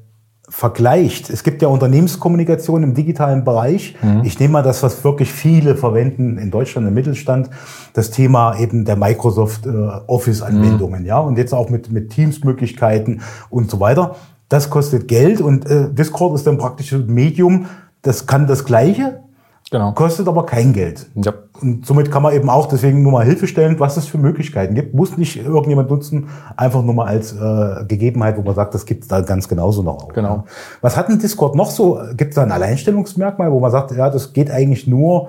vergleicht, es gibt ja Unternehmenskommunikation im digitalen Bereich. Mhm. Ich nehme mal das, was wirklich viele verwenden in Deutschland im Mittelstand, das Thema eben der Microsoft äh, Office-Anwendungen, mhm. ja, und jetzt auch mit, mit Teams-Möglichkeiten und so weiter. Das kostet Geld und äh, Discord ist dann praktisch ein Medium, das kann das Gleiche, Genau. Kostet aber kein Geld. Ja. Und somit kann man eben auch deswegen nur mal hilfestellend, was es für Möglichkeiten gibt. Muss nicht irgendjemand nutzen, einfach nur mal als äh, Gegebenheit, wo man sagt, das gibt es da ganz genauso noch auch. Genau. Was hat denn Discord noch so? Gibt es da ein Alleinstellungsmerkmal, wo man sagt, ja, das geht eigentlich nur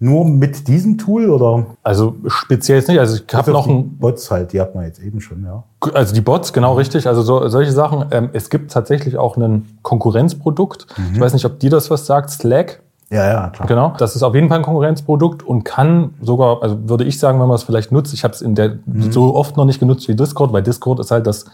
nur mit diesem Tool oder? Also speziell nicht. Also ich habe noch ein Bots halt, die hat man jetzt eben schon, ja. Also die Bots, genau richtig. Also so, solche Sachen. Ähm, es gibt tatsächlich auch ein Konkurrenzprodukt. Mhm. Ich weiß nicht, ob dir das was sagt. Slack. Ja, ja, klar. Genau. Das ist auf jeden Fall ein Konkurrenzprodukt und kann sogar, also würde ich sagen, wenn man es vielleicht nutzt, ich habe es in der mhm. so oft noch nicht genutzt wie Discord, weil Discord ist halt das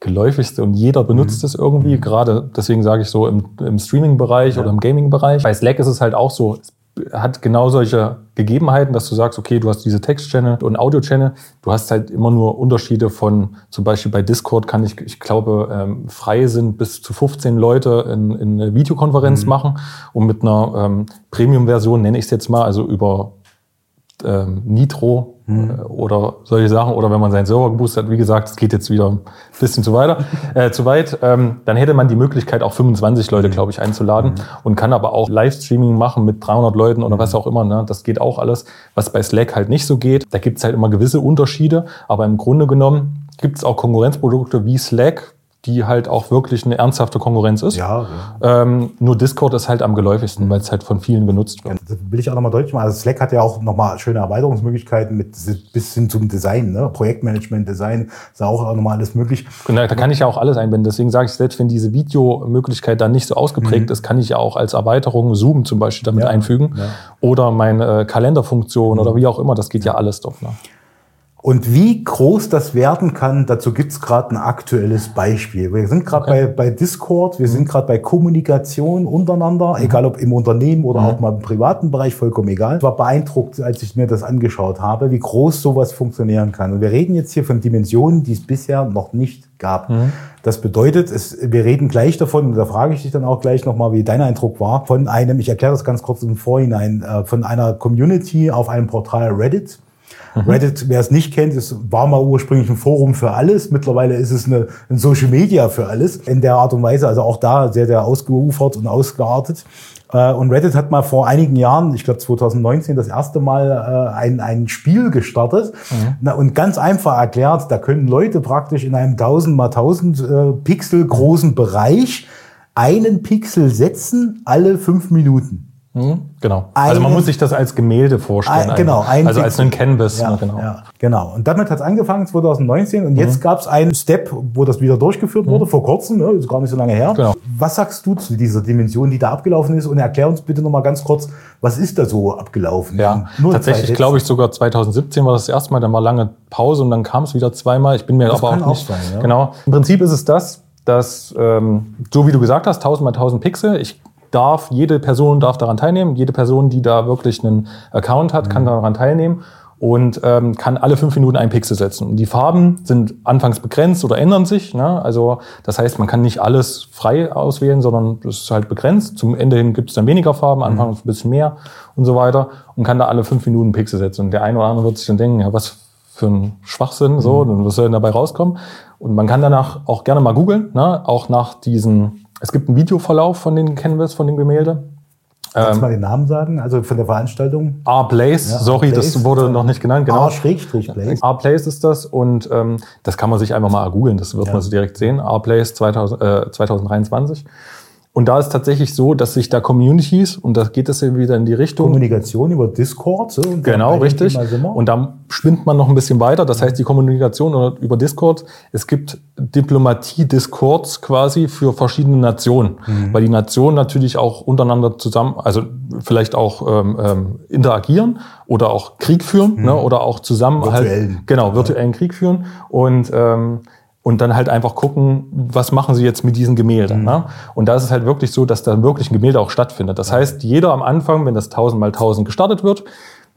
geläufigste und jeder benutzt mhm. es irgendwie. Mhm. Gerade deswegen sage ich so im, im Streaming-Bereich ja. oder im Gaming-Bereich. Bei Slack ist es halt auch so, es hat genau solche Gegebenheiten, dass du sagst, okay, du hast diese Text-Channel und Audio-Channel. Du hast halt immer nur Unterschiede von, zum Beispiel bei Discord kann ich, ich glaube, ähm, frei sind bis zu 15 Leute in, in eine Videokonferenz mhm. machen und mit einer ähm, Premium-Version, nenne ich es jetzt mal, also über ähm, Nitro hm. oder solche Sachen. Oder wenn man seinen Server geboostet hat, wie gesagt, es geht jetzt wieder ein bisschen zu, weiter, *laughs* äh, zu weit, ähm, dann hätte man die Möglichkeit, auch 25 Leute, glaube ich, einzuladen hm. und kann aber auch Livestreaming machen mit 300 Leuten oder was auch immer. Ne? Das geht auch alles, was bei Slack halt nicht so geht. Da gibt es halt immer gewisse Unterschiede, aber im Grunde genommen gibt es auch Konkurrenzprodukte wie Slack, die halt auch wirklich eine ernsthafte Konkurrenz ist. Ja, ja. Ähm, nur Discord ist halt am geläufigsten, weil es halt von vielen genutzt wird. Das will ich auch nochmal deutlich machen. Also Slack hat ja auch nochmal schöne Erweiterungsmöglichkeiten mit bis hin zum Design, ne? Projektmanagement, Design, ist auch nochmal alles möglich. Und da, kann ich ja auch alles einbinden. Deswegen sage ich, selbst wenn diese Videomöglichkeit dann nicht so ausgeprägt mhm. ist, kann ich ja auch als Erweiterung Zoom zum Beispiel damit ja, einfügen. Ja. Oder meine äh, Kalenderfunktion mhm. oder wie auch immer. Das geht ja alles dort. Ne? Und wie groß das werden kann, dazu gibt's gerade ein aktuelles Beispiel. Wir sind gerade okay. bei, bei Discord, wir mhm. sind gerade bei Kommunikation untereinander, mhm. egal ob im Unternehmen oder mhm. auch mal im privaten Bereich, vollkommen egal. Ich war beeindruckt, als ich mir das angeschaut habe, wie groß sowas funktionieren kann. Und wir reden jetzt hier von Dimensionen, die es bisher noch nicht gab. Mhm. Das bedeutet, es, wir reden gleich davon, und da frage ich dich dann auch gleich nochmal, wie dein Eindruck war, von einem, ich erkläre das ganz kurz im Vorhinein, äh, von einer Community auf einem Portal Reddit. Reddit, wer es nicht kennt, ist, war mal ursprünglich ein Forum für alles. Mittlerweile ist es eine, ein Social Media für alles. In der Art und Weise, also auch da sehr, sehr ausgeufert und ausgeartet. Äh, und Reddit hat mal vor einigen Jahren, ich glaube 2019, das erste Mal äh, ein, ein Spiel gestartet mhm. und ganz einfach erklärt, da können Leute praktisch in einem 1000 mal 1000 äh, Pixel großen Bereich einen Pixel setzen alle fünf Minuten. Mhm, genau. Eine, also man muss sich das als Gemälde vorstellen. Ein, genau. Ein also als ein Canvas. Ja, genau. Ja, genau. Und damit hat es angefangen 2019 und mhm. jetzt gab es einen Step, wo das wieder durchgeführt wurde, mhm. vor kurzem, ne, ist gar nicht so lange her. Genau. Was sagst du zu dieser Dimension, die da abgelaufen ist? Und erklär uns bitte nochmal ganz kurz, was ist da so abgelaufen? Ja, Nur tatsächlich glaube ich sogar 2017 war das erste Mal, dann war lange Pause und dann kam es wieder zweimal. Ich bin mir das aber auch nicht. Sein, ja. Genau. Im Prinzip ist es das, dass, ähm, so wie du gesagt hast, 1000 mal 1000 Pixel, ich darf, jede Person darf daran teilnehmen. Jede Person, die da wirklich einen Account hat, kann daran teilnehmen und ähm, kann alle fünf Minuten einen Pixel setzen. Und die Farben sind anfangs begrenzt oder ändern sich. Ne? Also das heißt, man kann nicht alles frei auswählen, sondern das ist halt begrenzt. Zum Ende hin gibt es dann weniger Farben, anfangs ein bisschen mehr und so weiter und kann da alle fünf Minuten Pixel setzen. Und der eine oder andere wird sich dann denken, ja, was für ein Schwachsinn, so, dann was soll denn dabei rauskommen? Und man kann danach auch gerne mal googeln, ne? auch nach diesen, es gibt einen Videoverlauf von den Canvas, von dem Gemälde. Kannst Ähm, du mal den Namen sagen? Also von der Veranstaltung? R-Blaze, Ja, sorry, R-Blaze. das wurde noch nicht genannt, genau. R-Place. R-Place ist das und ähm, das kann man sich einfach mal googeln, das wird Ja. man so direkt sehen. R-Place 2000, äh, 2023. Und da ist tatsächlich so, dass sich da Communities, und da geht es ja wieder in die Richtung, Kommunikation über Discord. So, Genau, richtig. Und da spinnt man noch ein bisschen weiter. Das heißt, die Kommunikation über Discord, es gibt Diplomatie-Discords quasi für verschiedene Nationen, Mhm. weil die Nationen natürlich auch untereinander zusammen, also vielleicht auch ähm, ähm, interagieren oder auch Krieg führen ne, oder auch zusammen Mhm. Virtuellen. halt genau virtuellen Krieg führen und ähm, und dann halt einfach gucken, was machen sie jetzt mit diesen Gemälden. Ne? Und da ist es halt wirklich so, dass da wirklich ein Gemälde auch stattfindet. Das heißt, jeder am Anfang, wenn das 1000 mal 1000 gestartet wird,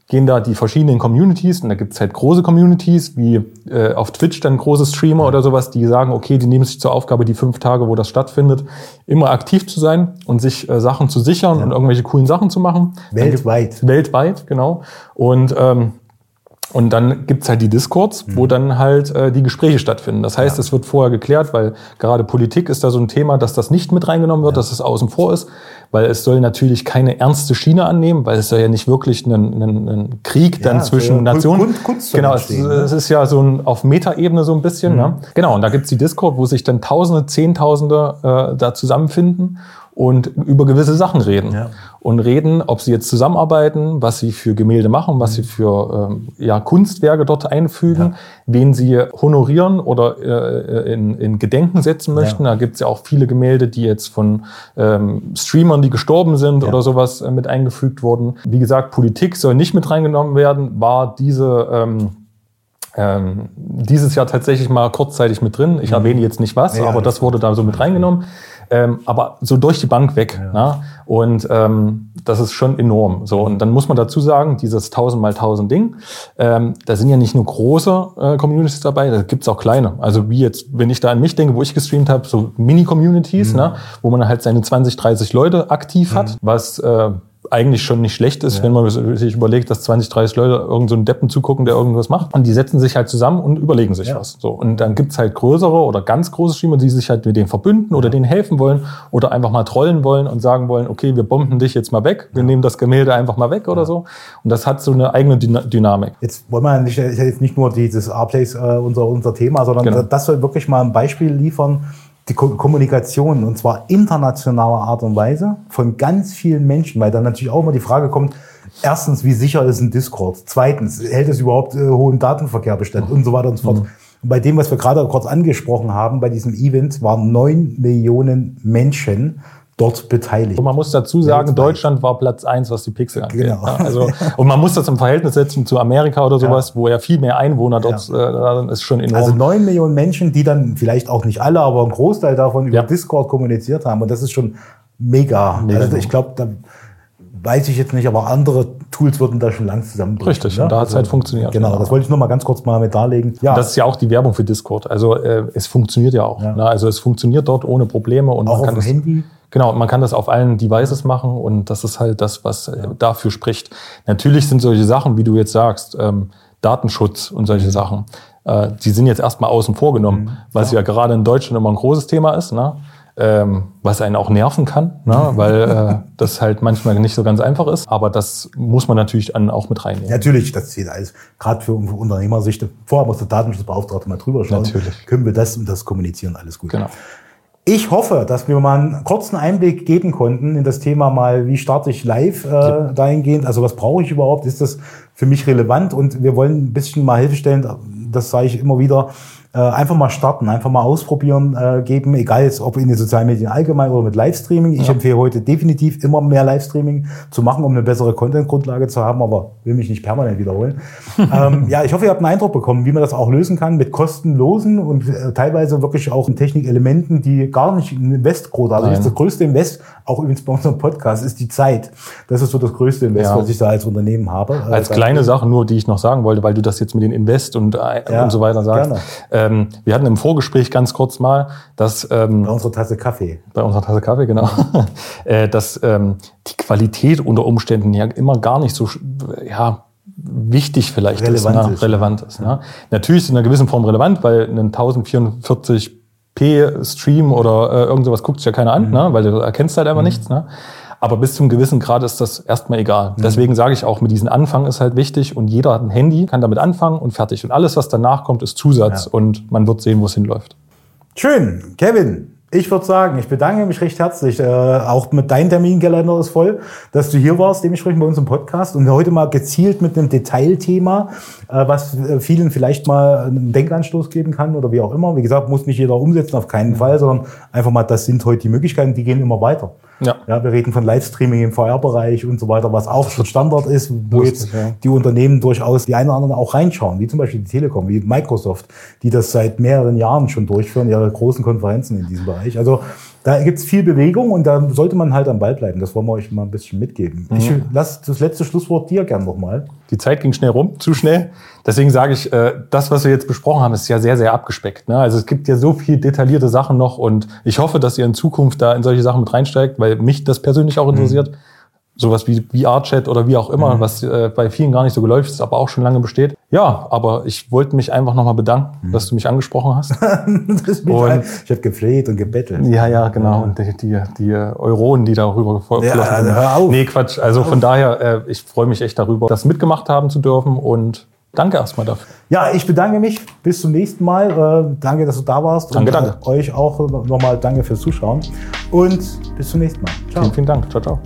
gehen da die verschiedenen Communities und da gibt es halt große Communities, wie äh, auf Twitch dann große Streamer oder sowas, die sagen, okay, die nehmen sich zur Aufgabe, die fünf Tage, wo das stattfindet, immer aktiv zu sein und sich äh, Sachen zu sichern und irgendwelche coolen Sachen zu machen. Weltweit. Weltweit, genau. Und ähm, und dann gibt's halt die Discords, wo dann halt äh, die Gespräche stattfinden. Das heißt, es wird vorher geklärt, weil gerade Politik ist da so ein Thema, dass das nicht mit reingenommen wird, dass es außen vor ist, weil es soll natürlich keine ernste Schiene annehmen, weil es soll ja nicht wirklich einen, einen, einen Krieg dann soll zwischen ja Nationen. Kunst- Kunst genau, es, ne? es ist ja so ein auf Metaebene so ein bisschen. Ne? Genau, und da gibt's die Discord, wo sich dann Tausende, Zehntausende äh, da zusammenfinden und über gewisse Sachen reden. Ja. Und reden, ob sie jetzt zusammenarbeiten, was sie für Gemälde machen, was sie für ähm, ja, Kunstwerke dort einfügen, wen sie honorieren oder äh, in, in Gedenken setzen möchten. Da gibt's ja auch viele Gemälde, die jetzt von ähm, Streamern, die gestorben sind oder sowas äh, mit eingefügt wurden. Wie gesagt, Politik soll nicht mit reingenommen werden, war diese ähm, ähm, dieses Jahr tatsächlich mal kurzzeitig mit drin. Ich erwähne jetzt nicht was, Ja, aber das wurde da so mit reingenommen. Ähm, aber so durch die Bank weg. Ne? Und ähm, das ist schon enorm. So und dann muss man dazu sagen, dieses 1000 mal 1000 Ding, ähm, da sind ja nicht nur große äh, Communities dabei, da gibt's auch kleine. Also wie jetzt, wenn ich da an mich denke, wo ich gestreamt habe, so Mini-Communities, ne? wo man halt seine 20, 30 Leute aktiv hat, was äh, eigentlich schon nicht schlecht ist, wenn man sich überlegt, dass 20, 30 Leute irgendeinen so einen Deppen zugucken, der irgendwas macht. Und die setzen sich halt zusammen und überlegen sich was. So. Und dann gibt's halt größere oder ganz große Streamer, die sich halt mit denen verbünden oder denen helfen wollen oder einfach mal trollen wollen und sagen wollen, okay, wir bomben dich jetzt mal weg, wir nehmen das Gemälde einfach mal weg oder so. Und das hat so eine eigene Dyna- Dynamik. Jetzt wollen wir nicht, ja jetzt nicht nur dieses R-Place äh, unser, unser Thema, sondern Genau. das soll wirklich mal ein Beispiel liefern, die Ko Kommunikation und zwar internationaler Art und Weise von ganz vielen Menschen, weil dann natürlich auch immer die Frage kommt, erstens, wie sicher ist ein Discord? Zweitens, hält es überhaupt äh, hohen Datenverkehr bestand und so weiter und so fort. Mhm. Und bei dem, was wir gerade kurz angesprochen haben, bei diesem Event waren neun Millionen Menschen dort beteiligt. Und man muss dazu sagen, Weltweit. Deutschland war Platz eins, was die Pixel angeht. Genau. Ja, also, *laughs* und man muss das im Verhältnis setzen zu Amerika oder sowas, wo ja viel mehr Einwohner dort äh, da ist schon enorm. Also neun Millionen Menschen, die dann vielleicht auch nicht alle, aber ein Großteil davon über Ja. Discord kommuniziert haben. Und das ist schon mega. Mega also ich glaube, da weiß ich jetzt nicht, aber andere Tools würden da schon lang zusammenbringen. Richtig, ne? und da hat's halt funktioniert. Genau, das wollte ich nur mal ganz kurz mal mit darlegen. Ja, Das ist ja auch die Werbung für Discord. Also äh, es funktioniert ja auch. Ja. Ne? Also es funktioniert dort ohne Probleme und auch man auf kann dem das, Handy. Genau, man kann das auf allen Devices machen und das ist halt das, was äh, dafür spricht. Natürlich sind solche Sachen, wie du jetzt sagst, ähm, Datenschutz und solche Sachen, äh, die sind jetzt erstmal außen vor genommen, was ja gerade in Deutschland immer ein großes Thema ist, ne? ähm, was einen auch nerven kann, ne? *laughs* weil äh, das halt manchmal nicht so ganz einfach ist. Aber das muss man natürlich dann auch mit reinnehmen. Natürlich, das zählt alles. Gerade für für Unternehmersicht. Vorher muss der Datenschutzbeauftragte mal drüber schauen. Natürlich. Können wir das und das kommunizieren, alles gut. Genau. Ich hoffe, dass wir mal einen kurzen Einblick geben konnten in das Thema mal, wie starte ich live äh, dahingehend, also was brauche ich überhaupt, ist das für mich relevant? Und wir wollen ein bisschen mal Hilfe stellen, das sage ich immer wieder, äh, einfach mal starten, einfach mal ausprobieren äh, geben, egal jetzt ob in den sozialen Medien allgemein oder mit Livestreaming. Ich ja. empfehle heute definitiv immer mehr Livestreaming zu machen, um eine bessere Content-Grundlage zu haben, aber will mich nicht permanent wiederholen. *laughs* ähm, ja, ich hoffe, ihr habt einen Eindruck bekommen, wie man das auch lösen kann mit kostenlosen und äh, teilweise wirklich auch Technikelementen, die gar nicht ein Invest groß, also das größte Invest, auch übrigens bei unserem Podcast, ist die Zeit. Das ist so das größte Invest, ja. was ich da als Unternehmen habe. Äh, als kleine Sache nur, die ich noch sagen wollte, weil du das jetzt mit den Invest und, äh, ja, und so weiter sagst. Ähm, wir hatten im Vorgespräch ganz kurz mal, dass ähm, bei unserer Tasse Kaffee. Bei unserer Tasse Kaffee, genau. *laughs* äh, dass ähm, die Qualität unter Umständen ja immer gar nicht so ja, wichtig vielleicht relevant ist, ne? ist, relevant ist. Ne? Natürlich ist in einer gewissen Form relevant, weil ein 1044p Stream oder äh, irgend sowas guckt sich ja keiner an, mhm. ne? weil du erkennst halt einfach mhm. nichts. Ne? Aber bis zum gewissen Grad ist das erstmal egal. Mhm. Deswegen sage ich auch, mit diesem Anfang ist halt wichtig und jeder hat ein Handy, kann damit anfangen und fertig. Und alles, was danach kommt, ist Zusatz ja. und man wird sehen, wo es hinläuft. Schön. Kevin, ich würde sagen, ich bedanke mich recht herzlich. Äh, auch mit deinem Terminkalender ist voll, dass du hier warst, dementsprechend bei uns im Podcast und heute mal gezielt mit einem Detailthema, äh, was äh, vielen vielleicht mal einen Denkanstoß geben kann oder wie auch immer. Wie gesagt, muss nicht jeder umsetzen, auf keinen Fall, sondern einfach mal, das sind heute die Möglichkeiten, die gehen immer weiter. Ja. ja wir reden von Livestreaming im VR-Bereich und so weiter, was auch schon Standard ist, wo Lustig, jetzt ja. die Unternehmen durchaus die einen oder anderen auch reinschauen, wie zum Beispiel die Telekom, wie Microsoft, die das seit mehreren Jahren schon durchführen, ihre großen Konferenzen in diesem Bereich. Also da gibt es viel Bewegung und da sollte man halt am Ball bleiben. Das wollen wir euch mal ein bisschen mitgeben. Mhm. Ich lasse das letzte Schlusswort dir gern nochmal. Die Zeit ging schnell rum, zu schnell. Deswegen sage ich, äh, das, was wir jetzt besprochen haben, ist ja sehr, sehr abgespeckt. Ne? Also es gibt ja so viel detaillierte Sachen noch und ich hoffe, dass ihr in Zukunft da in solche Sachen mit reinsteigt, weil mich das persönlich auch interessiert. Mhm sowas wie VR-Chat oder wie auch immer, mhm. was äh, bei vielen gar nicht so geläuft ist, aber auch schon lange besteht. Ja, aber ich wollte mich einfach nochmal bedanken, mhm. dass du mich angesprochen hast. *laughs* und ich habe gefleht und gebettelt. Ja, ja, genau. Und die, die, die Euronen, die darüber geflossen ja, also hör auf. Nee, Quatsch. Also von daher, äh, ich freue mich echt darüber, das mitgemacht haben zu dürfen und Danke erstmal dafür. Ja, ich bedanke mich. Bis zum nächsten Mal. Äh, danke, dass du da warst. Danke, und, danke. Euch auch nochmal danke fürs Zuschauen. Und bis zum nächsten Mal. Ciao. Vielen, vielen Dank. Ciao, ciao.